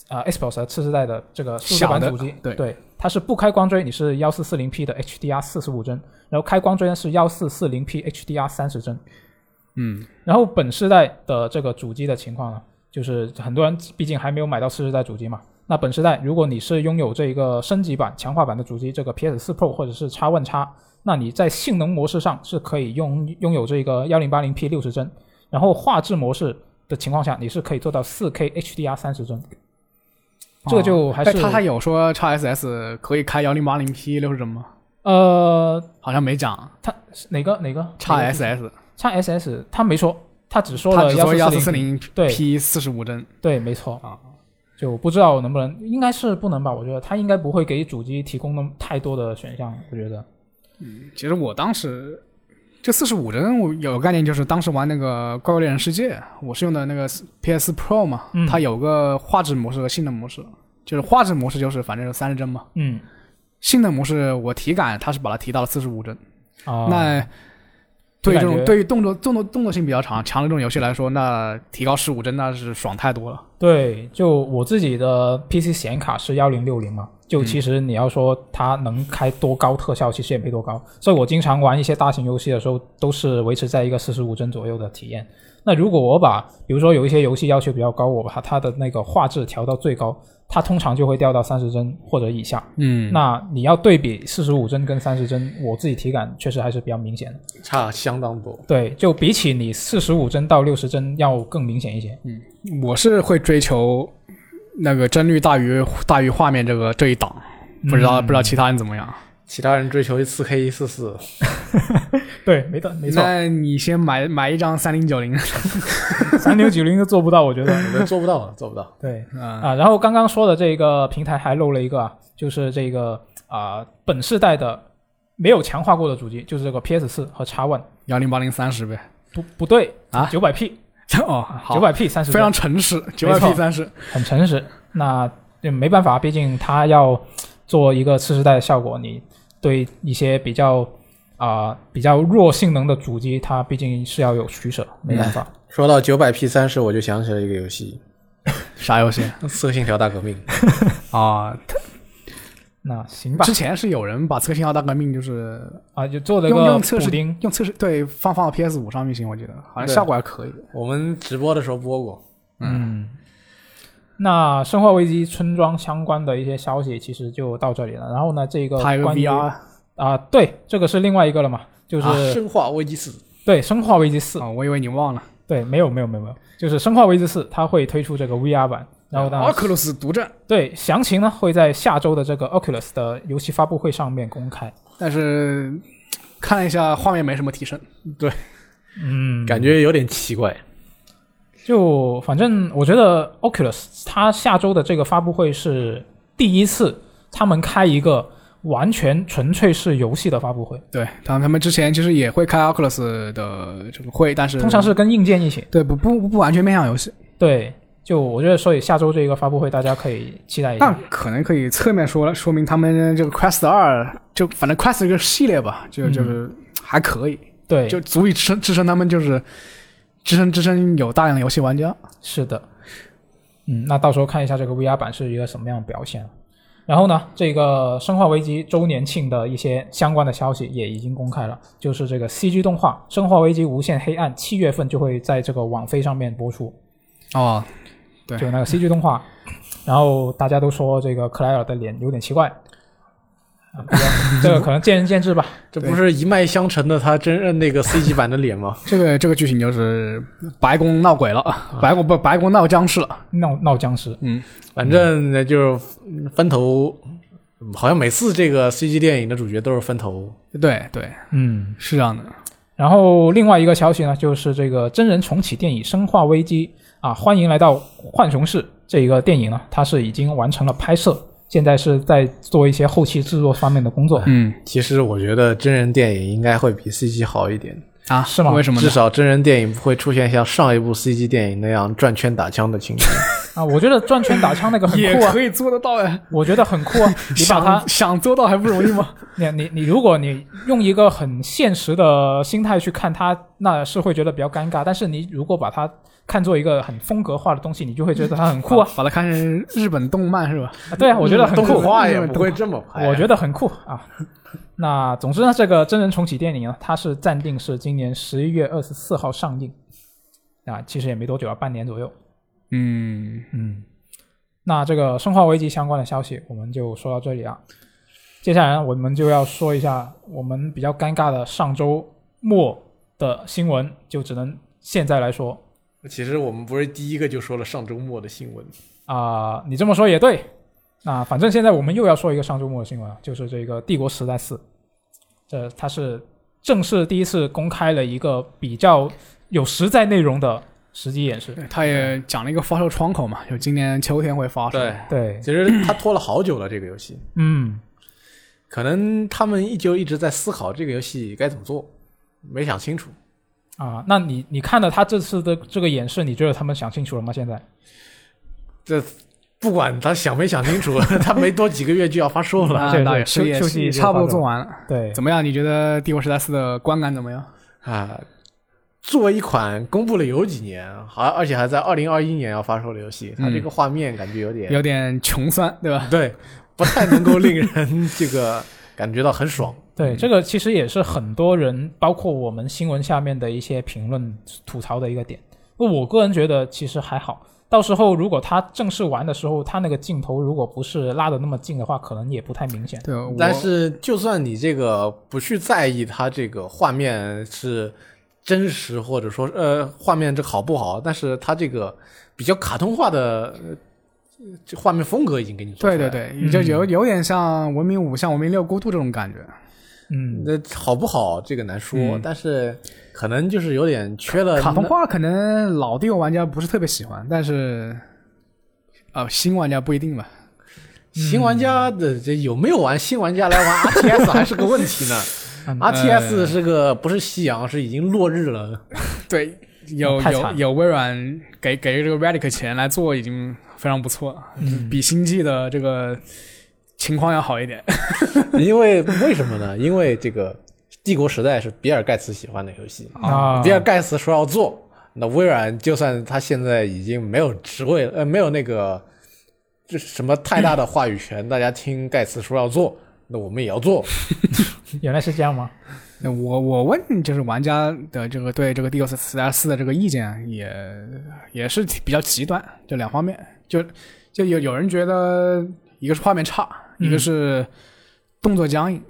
啊、呃 Xbox 的次世代的这个数字版主机，对对，它是不开光追，你是幺四四零 P 的 HDR 四十五帧，然后开光追呢是幺四四零 P HDR 三十帧。嗯，然后本世代的这个主机的情况呢，就是很多人毕竟还没有买到次世代主机嘛。那本世代，如果你是拥有这一个升级版、强化版的主机，这个 PS 四 Pro 或者是 X One X，那你在性能模式上是可以拥拥有这个幺零八零 P 六十帧，然后画质模式的情况下，你是可以做到四 K HDR 三十帧。这个就还是但他他有说 x SS 可以开幺零八零 P 六十帧吗？呃，好像没讲。他哪个哪个 x SS x SS 他没说，他只说了幺四四四零对 P 四十五帧对，没错啊，就不知道能不能，应该是不能吧？我觉得它应该不会给主机提供那么太多的选项，我觉得。嗯其实我当时这四十五帧，我有个概念就是当时玩那个《怪物猎人世界》，我是用的那个 PS Pro 嘛，嗯它有个画质模式和性能模式，就是画质模式就是反正是三十帧嘛，嗯性能模式我体感它是把它提到了四十五帧。啊，那对于这种对于动作动作动作性比较长强的这种游戏来说，那提高十五帧那是爽太多了。对，就我自己的 PC 显卡是幺零六零嘛，就其实你要说它能开多高特效，其实也没多高，所以我经常玩一些大型游戏的时候，都是维持在一个四十五帧左右的体验。那如果我把，比如说有一些游戏要求比较高，我把它的那个画质调到最高，它通常就会掉到三十帧或者以下。嗯那你要对比四十五帧跟三十帧，我自己体感确实还是比较明显的。差相当多。对，就比起你四十五帧到六十帧要更明显一些。嗯我是会追求那个帧率大于大于画面这个这一档，不知道、嗯不知道其他人怎么样。其他人追求四 K 一四四，对，没错没错，那你先买买一张三零九零 三六九零都做不到，我觉得。我觉得做不到，做不到。对啊，啊，然后刚刚说的这个平台还漏了一个啊，就是这个啊、本世代的没有强化过的主机，就是这个 PS 四和 X One。幺零八零三十呗。不不对啊九百 P，哦，好九，百 P 三十，非常诚实，九百 P 三十。很诚实。那也没办法，毕竟它要做一个次世代的效果，你对一些比较啊、比较弱性能的主机，它毕竟是要有取舍，没办法。说到九百 P 三十，我就想起了一个游戏啥游戏《刺客信条：大革命》。啊？那行吧之，前是有人把《刺客信条：大革命》就是啊，就做了用个用测试钉，用测试对放放到 PS 五上面行，我记得好像效果还可以。我们直播的时候播过，嗯。那《生化危机》村庄相关的一些消息其实就到这里了。然后呢，这个关于 VR 啊，对，这个是另外一个了嘛，就是、啊生化危机四》对《生化危机四》啊，我以为你忘了。对，没有没有没有没有，就是《生化危机四》它会推出这个 VR 版，然后呢，奥克鲁斯独占，对详情呢会在下周的这个 Oculus 的游戏发布会上面公开。但是看了一下画面没什么提升。对嗯，感觉有点奇怪。就反正我觉得 Oculus 它下周的这个发布会是第一次他们开一个完全纯粹是游戏的发布会，对，他他们之前其实也会开 Oculus 的这个会，但是通常是跟硬件一起。对不不不不完全面向游戏，对，就我觉得，所以下周这一个发布会大家可以期待一但下。可能可以侧面说说明他们这个 Quest 二，就反正 Quest 这个系列吧，就嗯就是还可以，对，就足以支撑支撑他们就是支撑支撑有大量游戏玩家。是的，嗯，那到时候看一下这个 VR 版是一个什么样的表现。然后呢，这个《生化危机》周年庆的一些相关的消息也已经公开了，就是这个 CG 动画《生化危机：无限黑暗》七月份就会在这个网飞上面播出，哦，对就那个 CG 动画。然后大家都说这个克莱尔的脸有点奇怪，这个可能见仁见智吧。这不是一脉相承的他真认那个 CG 版的脸吗？这个这个剧情就是白宫闹鬼了，白宫不白宫闹僵尸了。闹闹僵尸，嗯，反正呢就是分头，好像每次这个 CG 电影的主角都是分头。对对，嗯，是这样的。然后另外一个消息呢，就是这个真人重启电影《生化危机》啊，欢迎来到浣熊市这一个电影呢，它是已经完成了拍摄，现在是在做一些后期制作方面的工作。嗯其实我觉得真人电影应该会比 CG 好一点，啊，是吗为什么呢至？少真人电影不会出现像上一部 CG 电影那样转圈打枪的情景。啊，我觉得转圈打枪那个很酷啊，可以做得到呀。我觉得很酷啊。你把它，想想做到还不容易吗？你 你你，如果你用一个很现实的心态去看它，那是会觉得比较尴尬。但是你如果把它看作一个很风格化的东西，你就会觉得它很酷啊。把它看成日本动漫是吧？啊对啊，我觉得很酷动酷。画也不会这么拍啊、我觉得很酷啊。那总之呢，这个真人重启电影呢，它是暂定是今年十一月二十四号上映，啊，其实也没多久啊，半年左右。嗯，嗯，那这个《生化危机》相关的消息我们就说到这里啊。接下来，我们就要说一下我们比较尴尬的上周末的新闻，就只能现在来说其实我们不是第一个就说了上周末的新闻，啊、你这么说也对。那反正现在我们又要说一个上周末的新闻啊，就是这个《帝国时代四》，这它是正式第一次公开了一个比较有实在内容的实际演示。他也讲了一个发售窗口嘛，就今年秋天会发售。对，对，其实他拖了好久了这个游戏，嗯，可能他们一就一直在思考这个游戏该怎么做，没想清楚。啊，那你你看了他这次的这个演示，你觉得他们想清楚了吗？现在？这不管他想没想清楚，他没多几个月就要发售了对休息差不多做完了。对，怎么样？你觉得《帝国时代四》的观感怎么样？啊！作为一款公布了有几年，还而且还在二零二一年要发售的游戏，它这个画面感觉有点、有点穷酸，对吧？对，不太能够令人这个感觉到很爽。对，这个其实也是很多人，包括我们新闻下面的一些评论吐槽的一个点。我个人觉得其实还好，到时候如果他正式玩的时候，他那个镜头如果不是拉的那么近的话，可能也不太明显。对，但是就算你这个不去在意它这个画面是真实，或者说呃画面这好不好，但是它这个比较卡通化的呃这画面风格已经给你做出来了。对对对，就有有点像文明五、像文明六孤独这种感觉。嗯，那好不好这个难说，嗯但是可能就是有点缺了卡通化可能老地方玩家不是特别喜欢，但是，呃，新玩家不一定吧。新玩家的这有没有玩新玩家来玩 RTS 还是个问题呢。嗯 RTS 是个不是夕阳，是已经落日了。对，有有有微软给给这个 Radic 钱来做，已经非常不错了，嗯比星际的这个情况要好一点。因为为什么呢？因为这个帝国时代是比尔盖茨喜欢的游戏，啊，比尔盖茨说要做，那微软就算他现在已经没有职位了，呃，没有那个这什么太大的话语权，大家听盖茨说要做，那我们也要做。原来是这样吗？那我我问就是玩家的这个对这个 D O 四 S 四的这个意见也也是比较极端，就两方面就就有有人觉得一个是画面差，嗯一个是动作僵硬。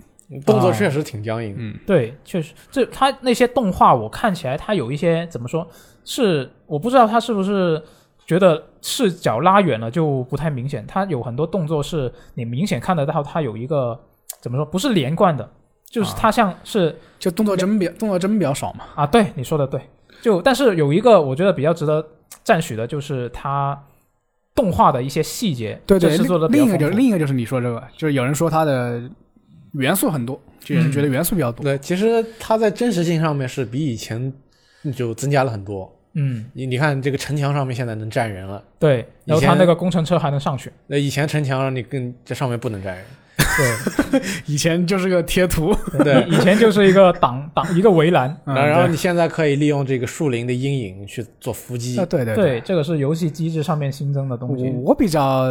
动作确实挺僵硬的。嗯，对，确实，这他那些动画我看起来，他有一些怎么说？是我不知道他是不是觉得视角拉远了就不太明显。他有很多动作是你明显看得到，他有一个怎么说？不是连贯的，就是他像是就动作真比动作真比较少嘛。啊对你说的对，就但是有一个我觉得比较值得赞许的，就是他动画的一些细节，对对，这是做的另另一个就是另一个就是你说这个，就是有人说它的元素很多，就有人觉得元素比较多。对，其实它在真实性上面是比以前就增加了很多。嗯你你看这个城墙上面现在能站人了，对，然后以前他那个工程车还能上去，那以前城墙上你跟这上面不能站人。对，以前就是个贴图，对，以 以前就是一个挡挡一个围栏，嗯然后你现在可以利用这个树林的阴影去做伏击。啊，。对对对，这个是游戏机制上面新增的东西。我我比较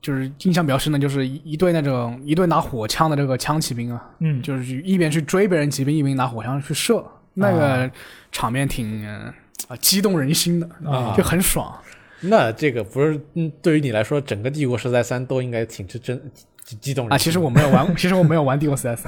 就是印象比较深的，就是一一队那种一队拿火枪的这个枪骑兵啊，嗯，就是一边去追别人骑兵，一边拿火枪去射，那个场面挺呃啊激动人心的，啊。就很爽。那这个不是，嗯，对于你来说，整个帝国时代三都应该挺是真激激动人啊，其实我没有玩，其实我没有玩 DOS，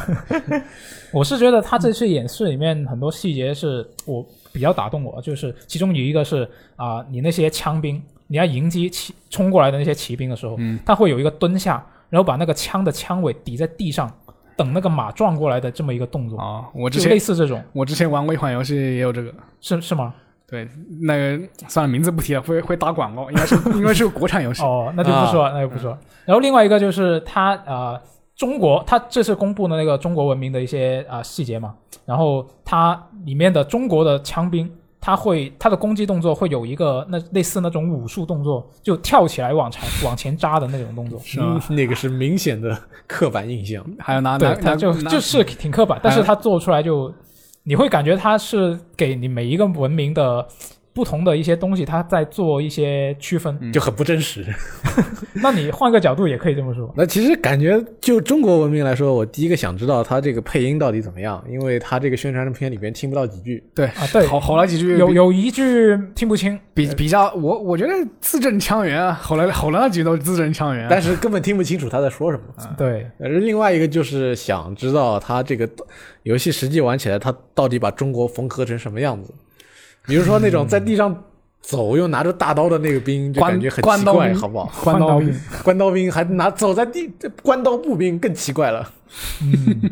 我是觉得他这次演示里面很多细节是我比较打动我，就是其中有一个是啊、你那些枪兵，你要迎击骑冲过来的那些骑兵的时候，嗯他会有一个蹲下，然后把那个枪的枪尾抵在地上，等那个马撞过来的这么一个动作，啊，我之前类似这种，我之前玩过一款游戏也有这个。是是吗？对，那个算了，名字不提了，会会打广告，应该是应该是个国产游戏。哦，那就不说，那就不说。然后另外一个就是他呃，中国他这次公布的那个中国文明的一些啊、细节嘛，然后它里面的中国的枪兵，他会他的攻击动作会有一个那类似那种武术动作，就跳起来往前往前扎的那种动作。是那个是明显的刻板印象。还有拿拿，对他就就是挺刻板，但是他做出来就你会感觉他是给你每一个文明的。不同的一些东西，他在做一些区分。嗯就很不真实。那你换个角度也可以这么说。那其实感觉就中国文明来说，我第一个想知道它这个配音到底怎么样，因为它这个宣传片里边听不到几句。对啊对吼吼了几句，有有一句听不清，比比较，我我觉得字正腔圆啊，吼了吼了那几句都字正腔圆啊。但是根本听不清楚他在说什么。对，而另外一个就是想知道他这个游戏实际玩起来，他到底把中国缝合成什么样子？比如说那种在地上走又拿着大刀的那个兵，就感觉很奇怪，关刀兵好不好？关刀兵，关刀兵还拿走在地，这关刀步兵更奇怪了。嗯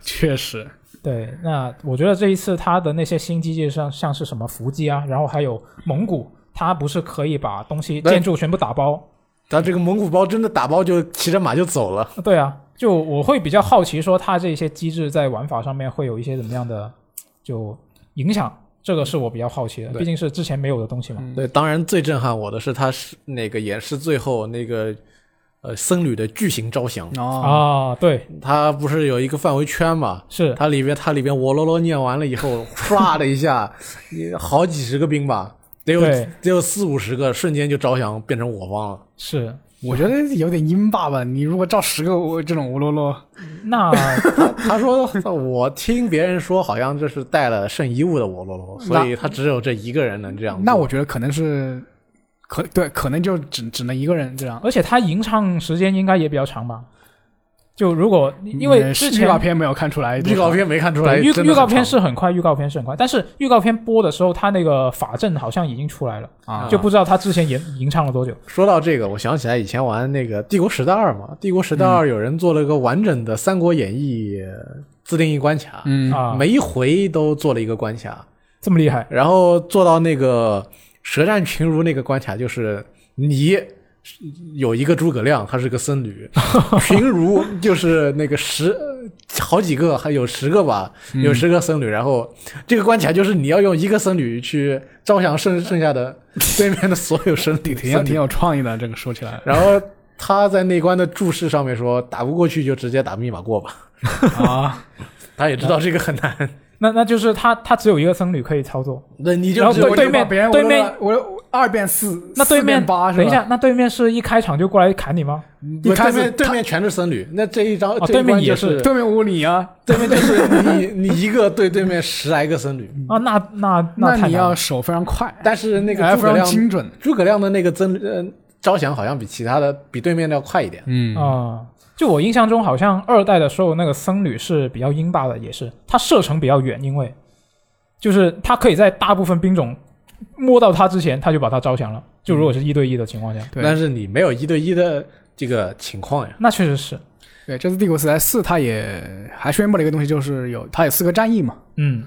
确实，对，那我觉得这一次他的那些新机制像，像是什么伏击啊，然后还有蒙古，他不是可以把东西建筑全部打包？他这个蒙古包真的打包就骑着马就走了。对啊，就我会比较好奇，说他这些机制在玩法上面会有一些怎么样的就影响，这个是我比较好奇的，毕竟是之前没有的东西嘛。嗯对，当然最震撼我的是他是那个演示最后那个呃僧侣的巨型招降，哦，啊，对，他不是有一个范围圈嘛？是它里边它里边我啰啰念完了以后，唰的一下，好几十个兵吧，得有得有四五十个，瞬间就招降变成我方了。是。我觉得有点阴霸吧。你如果照十个我这种乌罗罗，那 他说我听别人说，好像这是带了圣遗物的乌罗罗，所以他只有这一个人能这样做。那我觉得可能是可对，可能就只只能一个人这样。而且他吟唱时间应该也比较长吧？就如果因为嗯之前预告片没有看出来，预告片没看出来，预预告片是很快，预告片是很快，但是预告片播的时候，他那个法阵好像已经出来了，啊，就不知道他之前吟吟唱了多久。说到这个，我想起来以前玩那个《帝国时代二》嘛，《帝国时代二》有人做了个完整的《三国演义》自定义关卡，嗯。啊，每一回都做了一个关卡，这么厉害。然后做到那个舌战群儒那个关卡，就是你有一个诸葛亮，他是个僧侣，群儒就是那个十好几个，还有十个吧，有十个僧侣，然后这个关卡就是你要用一个僧侣去招降剩剩下的对面的所有僧侣，挺有挺有创意的，这个说起来。然后他在那关的注释上面说，打不过去就直接打密码过吧。啊，他也知道这个很难，那那就是他他只有一个僧侣可以操作，那你就然后只有对对面别人对面我我二变四，那对面八？等一下，那对面是一开场就过来砍你吗？对一开始面对面全是僧侣，那这一张、哦对面也是。对面无你啊，对面就是你你一个对对面十来个僧侣，啊，那那那你要手非常快，但是那个还非常诸葛亮精准，诸葛亮的那个增呃招降好像比其他的比对面的要快一点。嗯。啊、就我印象中，好像二代的时候那个僧侣是比较鹰大的，也是他射程比较远，因为就是他可以在大部分兵种摸到他之前，他就把他招降了。就如果是一对一的情况下，对但是你没有一对一的这个情况呀。那确实是，对，这次帝国时代四，它也还宣布了一个东西，就是有它有四个战役嘛，嗯，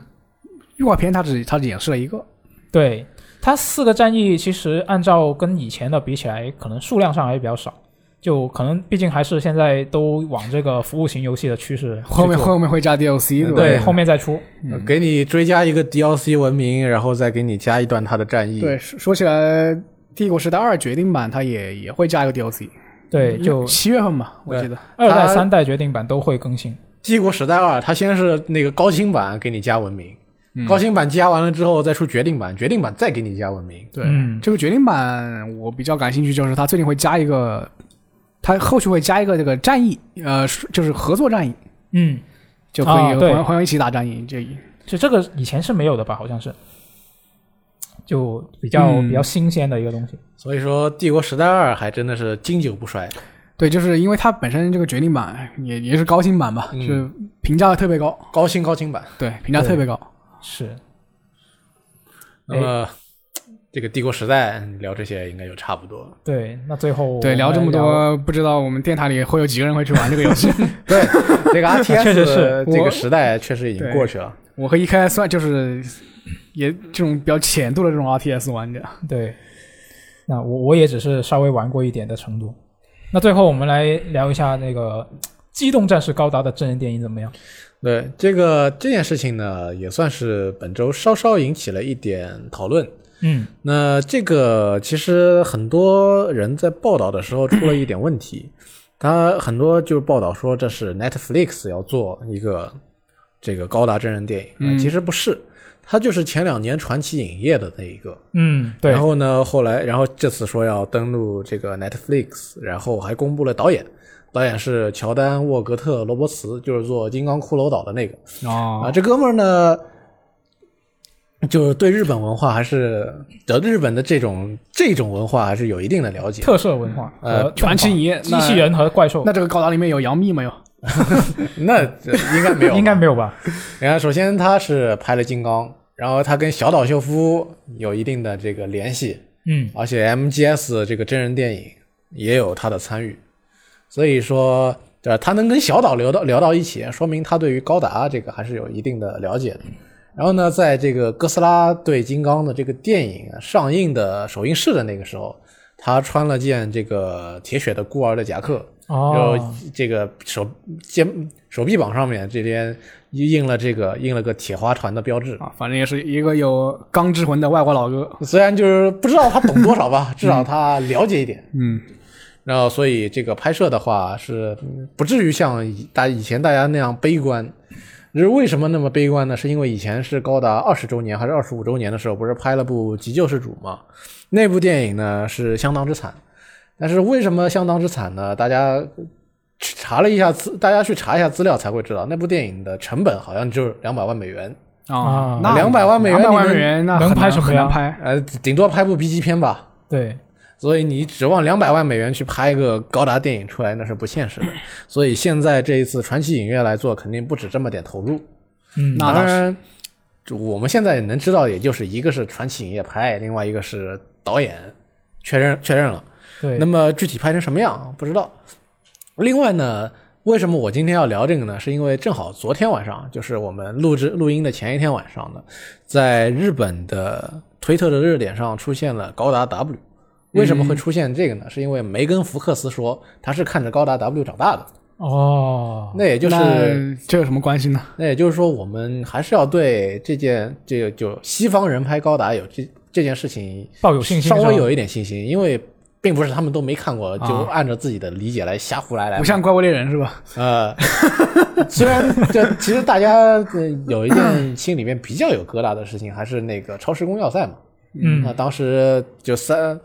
预告片它只它只演示了一个，对，他四个战役其实按照跟以前的比起来，可能数量上还比较少。就可能毕竟还是现在都往这个服务型游戏的趋势，后面后面会加 DLC 对？对后面再出，呃给你追加一个 DLC 文明，然后再给你加一段他的战役。对，说说起来，帝国时代二决定版它也也会加一个 DLC，对，就七月份吧，我记得。二代、三代决定版都会更新。帝国时代二，它先是那个高清版给你加文明，嗯高清版加完了之后再出决定版，决定版再给你加文明。对，嗯这个决定版我比较感兴趣，就是它最近会加一个，它后续会加一个这个战役，呃，就是合作战役，嗯，就可以啊对朋友朋友一起打战役，这就这个以前是没有的吧？好像是，就比较、嗯比较新鲜的一个东西。所以说，帝国时代二还真的是经久不衰。对，就是因为它本身这个决定版也也是高清版吧，嗯是评价特别高，高清高清版。对，评价特别高。是，那么，这个帝国时代聊这些应该就差不多。对。那最后对，聊这么多，不知道我们电台里会有几个人会去玩这个游戏。对，这个 RTS 确实是这个时代确实已经过去了。我和一开算就是也这种比较浅度的这种 RTS 玩家。对。那我我也只是稍微玩过一点的程度。那最后我们来聊一下那个《机动战士高达》的真人电影怎么样？对这个这件事情呢，也算是本周稍稍引起了一点讨论。嗯。那这个其实很多人在报道的时候出了一点问题，他很多就是报道说这是 Netflix 要做一个这个高达真人电影，嗯。其实不是，他就是前两年传奇影业的那一个。嗯，对。然，后呢，后来然后这次说要登陆这个 Netflix，然后还公布了导演，导演是乔丹·沃格特·罗伯茨，就是做《金刚骷髅岛》的那个。哦。啊，这哥们儿呢，就是对日本文化还是的日本的这种这种文化还是有一定的了解。特色文化呃和传奇影业机器人和怪兽，那这个高达里面有杨幂没有？那应该没有，应该没有吧？你看，首先他是拍了金刚，然后他跟小岛秀夫有一定的这个联系，嗯，而且 MGS 这个真人电影也有他的参与，所以说，对吧？他能跟小岛聊到聊到一起，说明他对于高达这个还是有一定的了解的。然后呢，在这个哥斯拉对金刚的这个电影上映的首映式的那个时候，他穿了件这个铁血的孤儿的夹克，哦，就这个手肩手臂膀上面这边印了这个印了个铁花团的标志。啊，反正也是一个有钢之魂的外国老哥。虽然就是不知道他懂多少吧，至少他了解一点。嗯，然后，所以这个拍摄的话是嗯不至于像以大以前大家那样悲观。就是为什么那么悲观呢？是因为以前是高达二十周年还是二十五周年的时候，不是拍了部《急救世主》吗？那部电影呢是相当之惨。但是为什么相当之惨呢？大家去查了一下资，大家去查一下资料才会知道，那部电影的成本好像就是两百万美元，啊那200万美元两百万美元那能拍什么呀很难拍。呃，顶多拍部 B 级片吧。对，所以你指望两百万美元去拍一个高达电影出来，那是不现实的。所以现在这一次传奇影业来做，肯定不止这么点投入。嗯，那当然，我们现在能知道，也就是一个是传奇影业拍，另外一个是导演确认确认了。对，那么具体拍成什么样不知道。另外呢，为什么我今天要聊这个呢？是因为正好昨天晚上，就是我们录制录音的前一天晚上呢，在日本的推特的热点上出现了高达 W。为什么会出现这个呢？是因为梅根福克斯说他是看着高达 W 长大的。哦，那也就是这有什么关系呢？那也就是说，我们还是要对这件这个就西方人拍高达有这这件事情抱有信心，稍微有一点信心，因为并不是他们都没看过，就啊按照自己的理解来瞎胡来来不。像怪物猎人是吧？呃，虽然这其实大家呃有一件心里面比较有疙瘩的事情，还是那个超时空要塞嘛。嗯那当时就三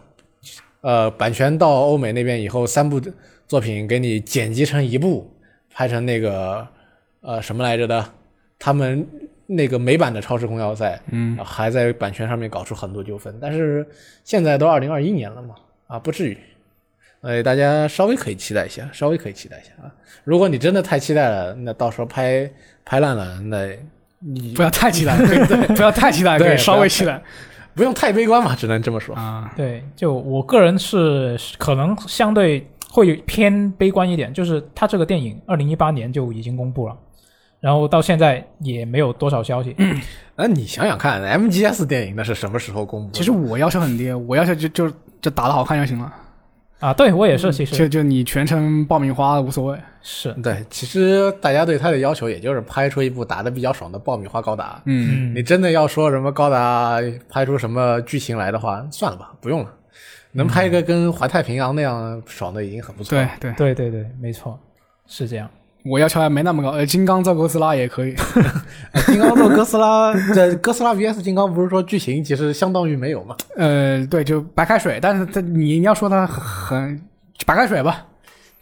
呃版权到欧美那边以后，三部作品给你剪辑成一部，拍成那个呃什么来着的，他们那个美版的超时空要塞，嗯，还在版权上面搞出很多纠纷。但是现在都二零二一年了嘛，啊，不至于。呃，大家稍微可以期待一下，稍微可以期待一下啊。如果你真的太期待了，那到时候拍拍烂了，那你不要太期待，对，不要太期待，对稍微期待不用太悲观嘛，只能这么说。啊。对，就我个人是可能相对会偏悲观一点，就是他这个电影二零一八年就已经公布了，然后到现在也没有多少消息。那你想想看，MGS 电影那是什么时候公布？其实我要求很低，我要求就就就打的好看就行了，啊，对我也是，其实就就你全程爆米花无所谓。是，对，其实大家对他的要求也就是拍出一部打得比较爽的爆米花高达。嗯，嗯你，真的要说什么高达拍出什么剧情来的话，算了吧，不用了。能拍一个跟环太平洋那样爽的已经很不错对了。对，对对对，没错，是这样。我要求还没那么高，呃，金刚造哥斯拉也可以。金刚造哥斯拉，这哥斯拉 VS 金刚不是说剧情其实相当于没有吗？呃，对，就白开水，但是它你你要说它很白开水吧，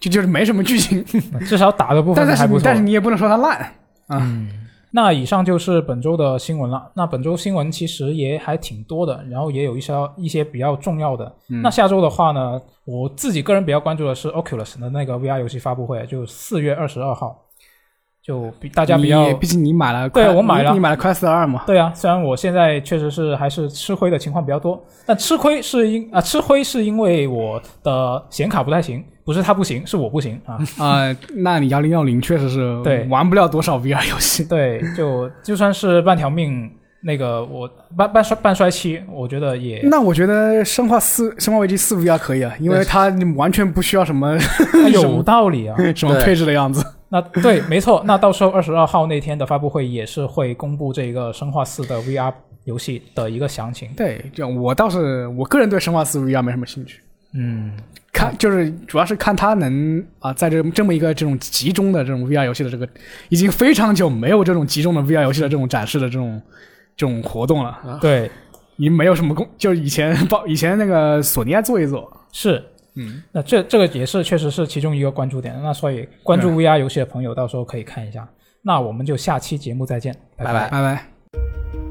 就就是没什么剧情，至少打的部分但还不错。但是你也不能说它烂啊。那以上就是本周的新闻了。那本周新闻其实也还挺多的，然后也有一些一些比较重要的。那下周的话呢，我自己个人比较关注的是 Oculus 的那个 VR 游戏发布会，就四月二十二号，就比大家比较毕竟你买了，对我买了你你买了 Quest 二嘛，对啊，虽然我现在确实是还是吃亏的情况比较多，但吃亏是因啊、吃亏是因为我的显卡不太行，不是它不行，是我不行啊。啊，那你幺零幺零确实是对玩不了多少 VR 游戏。对，就就算是半条命，那个我半半衰半衰期，我觉得也那我觉得《生化四》《生化危机四 VR 可以啊，因为它完全不需要什么 有道理啊。什么配置的样子。那对，没错。那到时候二十二号那天的发布会也是会公布这个《生化四》的 VR 游戏的一个详情。对，就我倒是我个人对《生化四 VR》没什么兴趣，嗯，看就是主要是看它能啊，在这这么一个这种集中的这种 VR 游戏的这个，已经非常久没有这种集中的 VR 游戏的这种展示的这种这种活动了，对，已经没有什么工，就是以前 报以前那个索尼爱做一做，是。嗯，那这这个也是确实是其中一个关注点。那所以关注 VR 游戏的朋友，到时候可以看一下。那我们就下期节目再见，拜拜拜拜拜。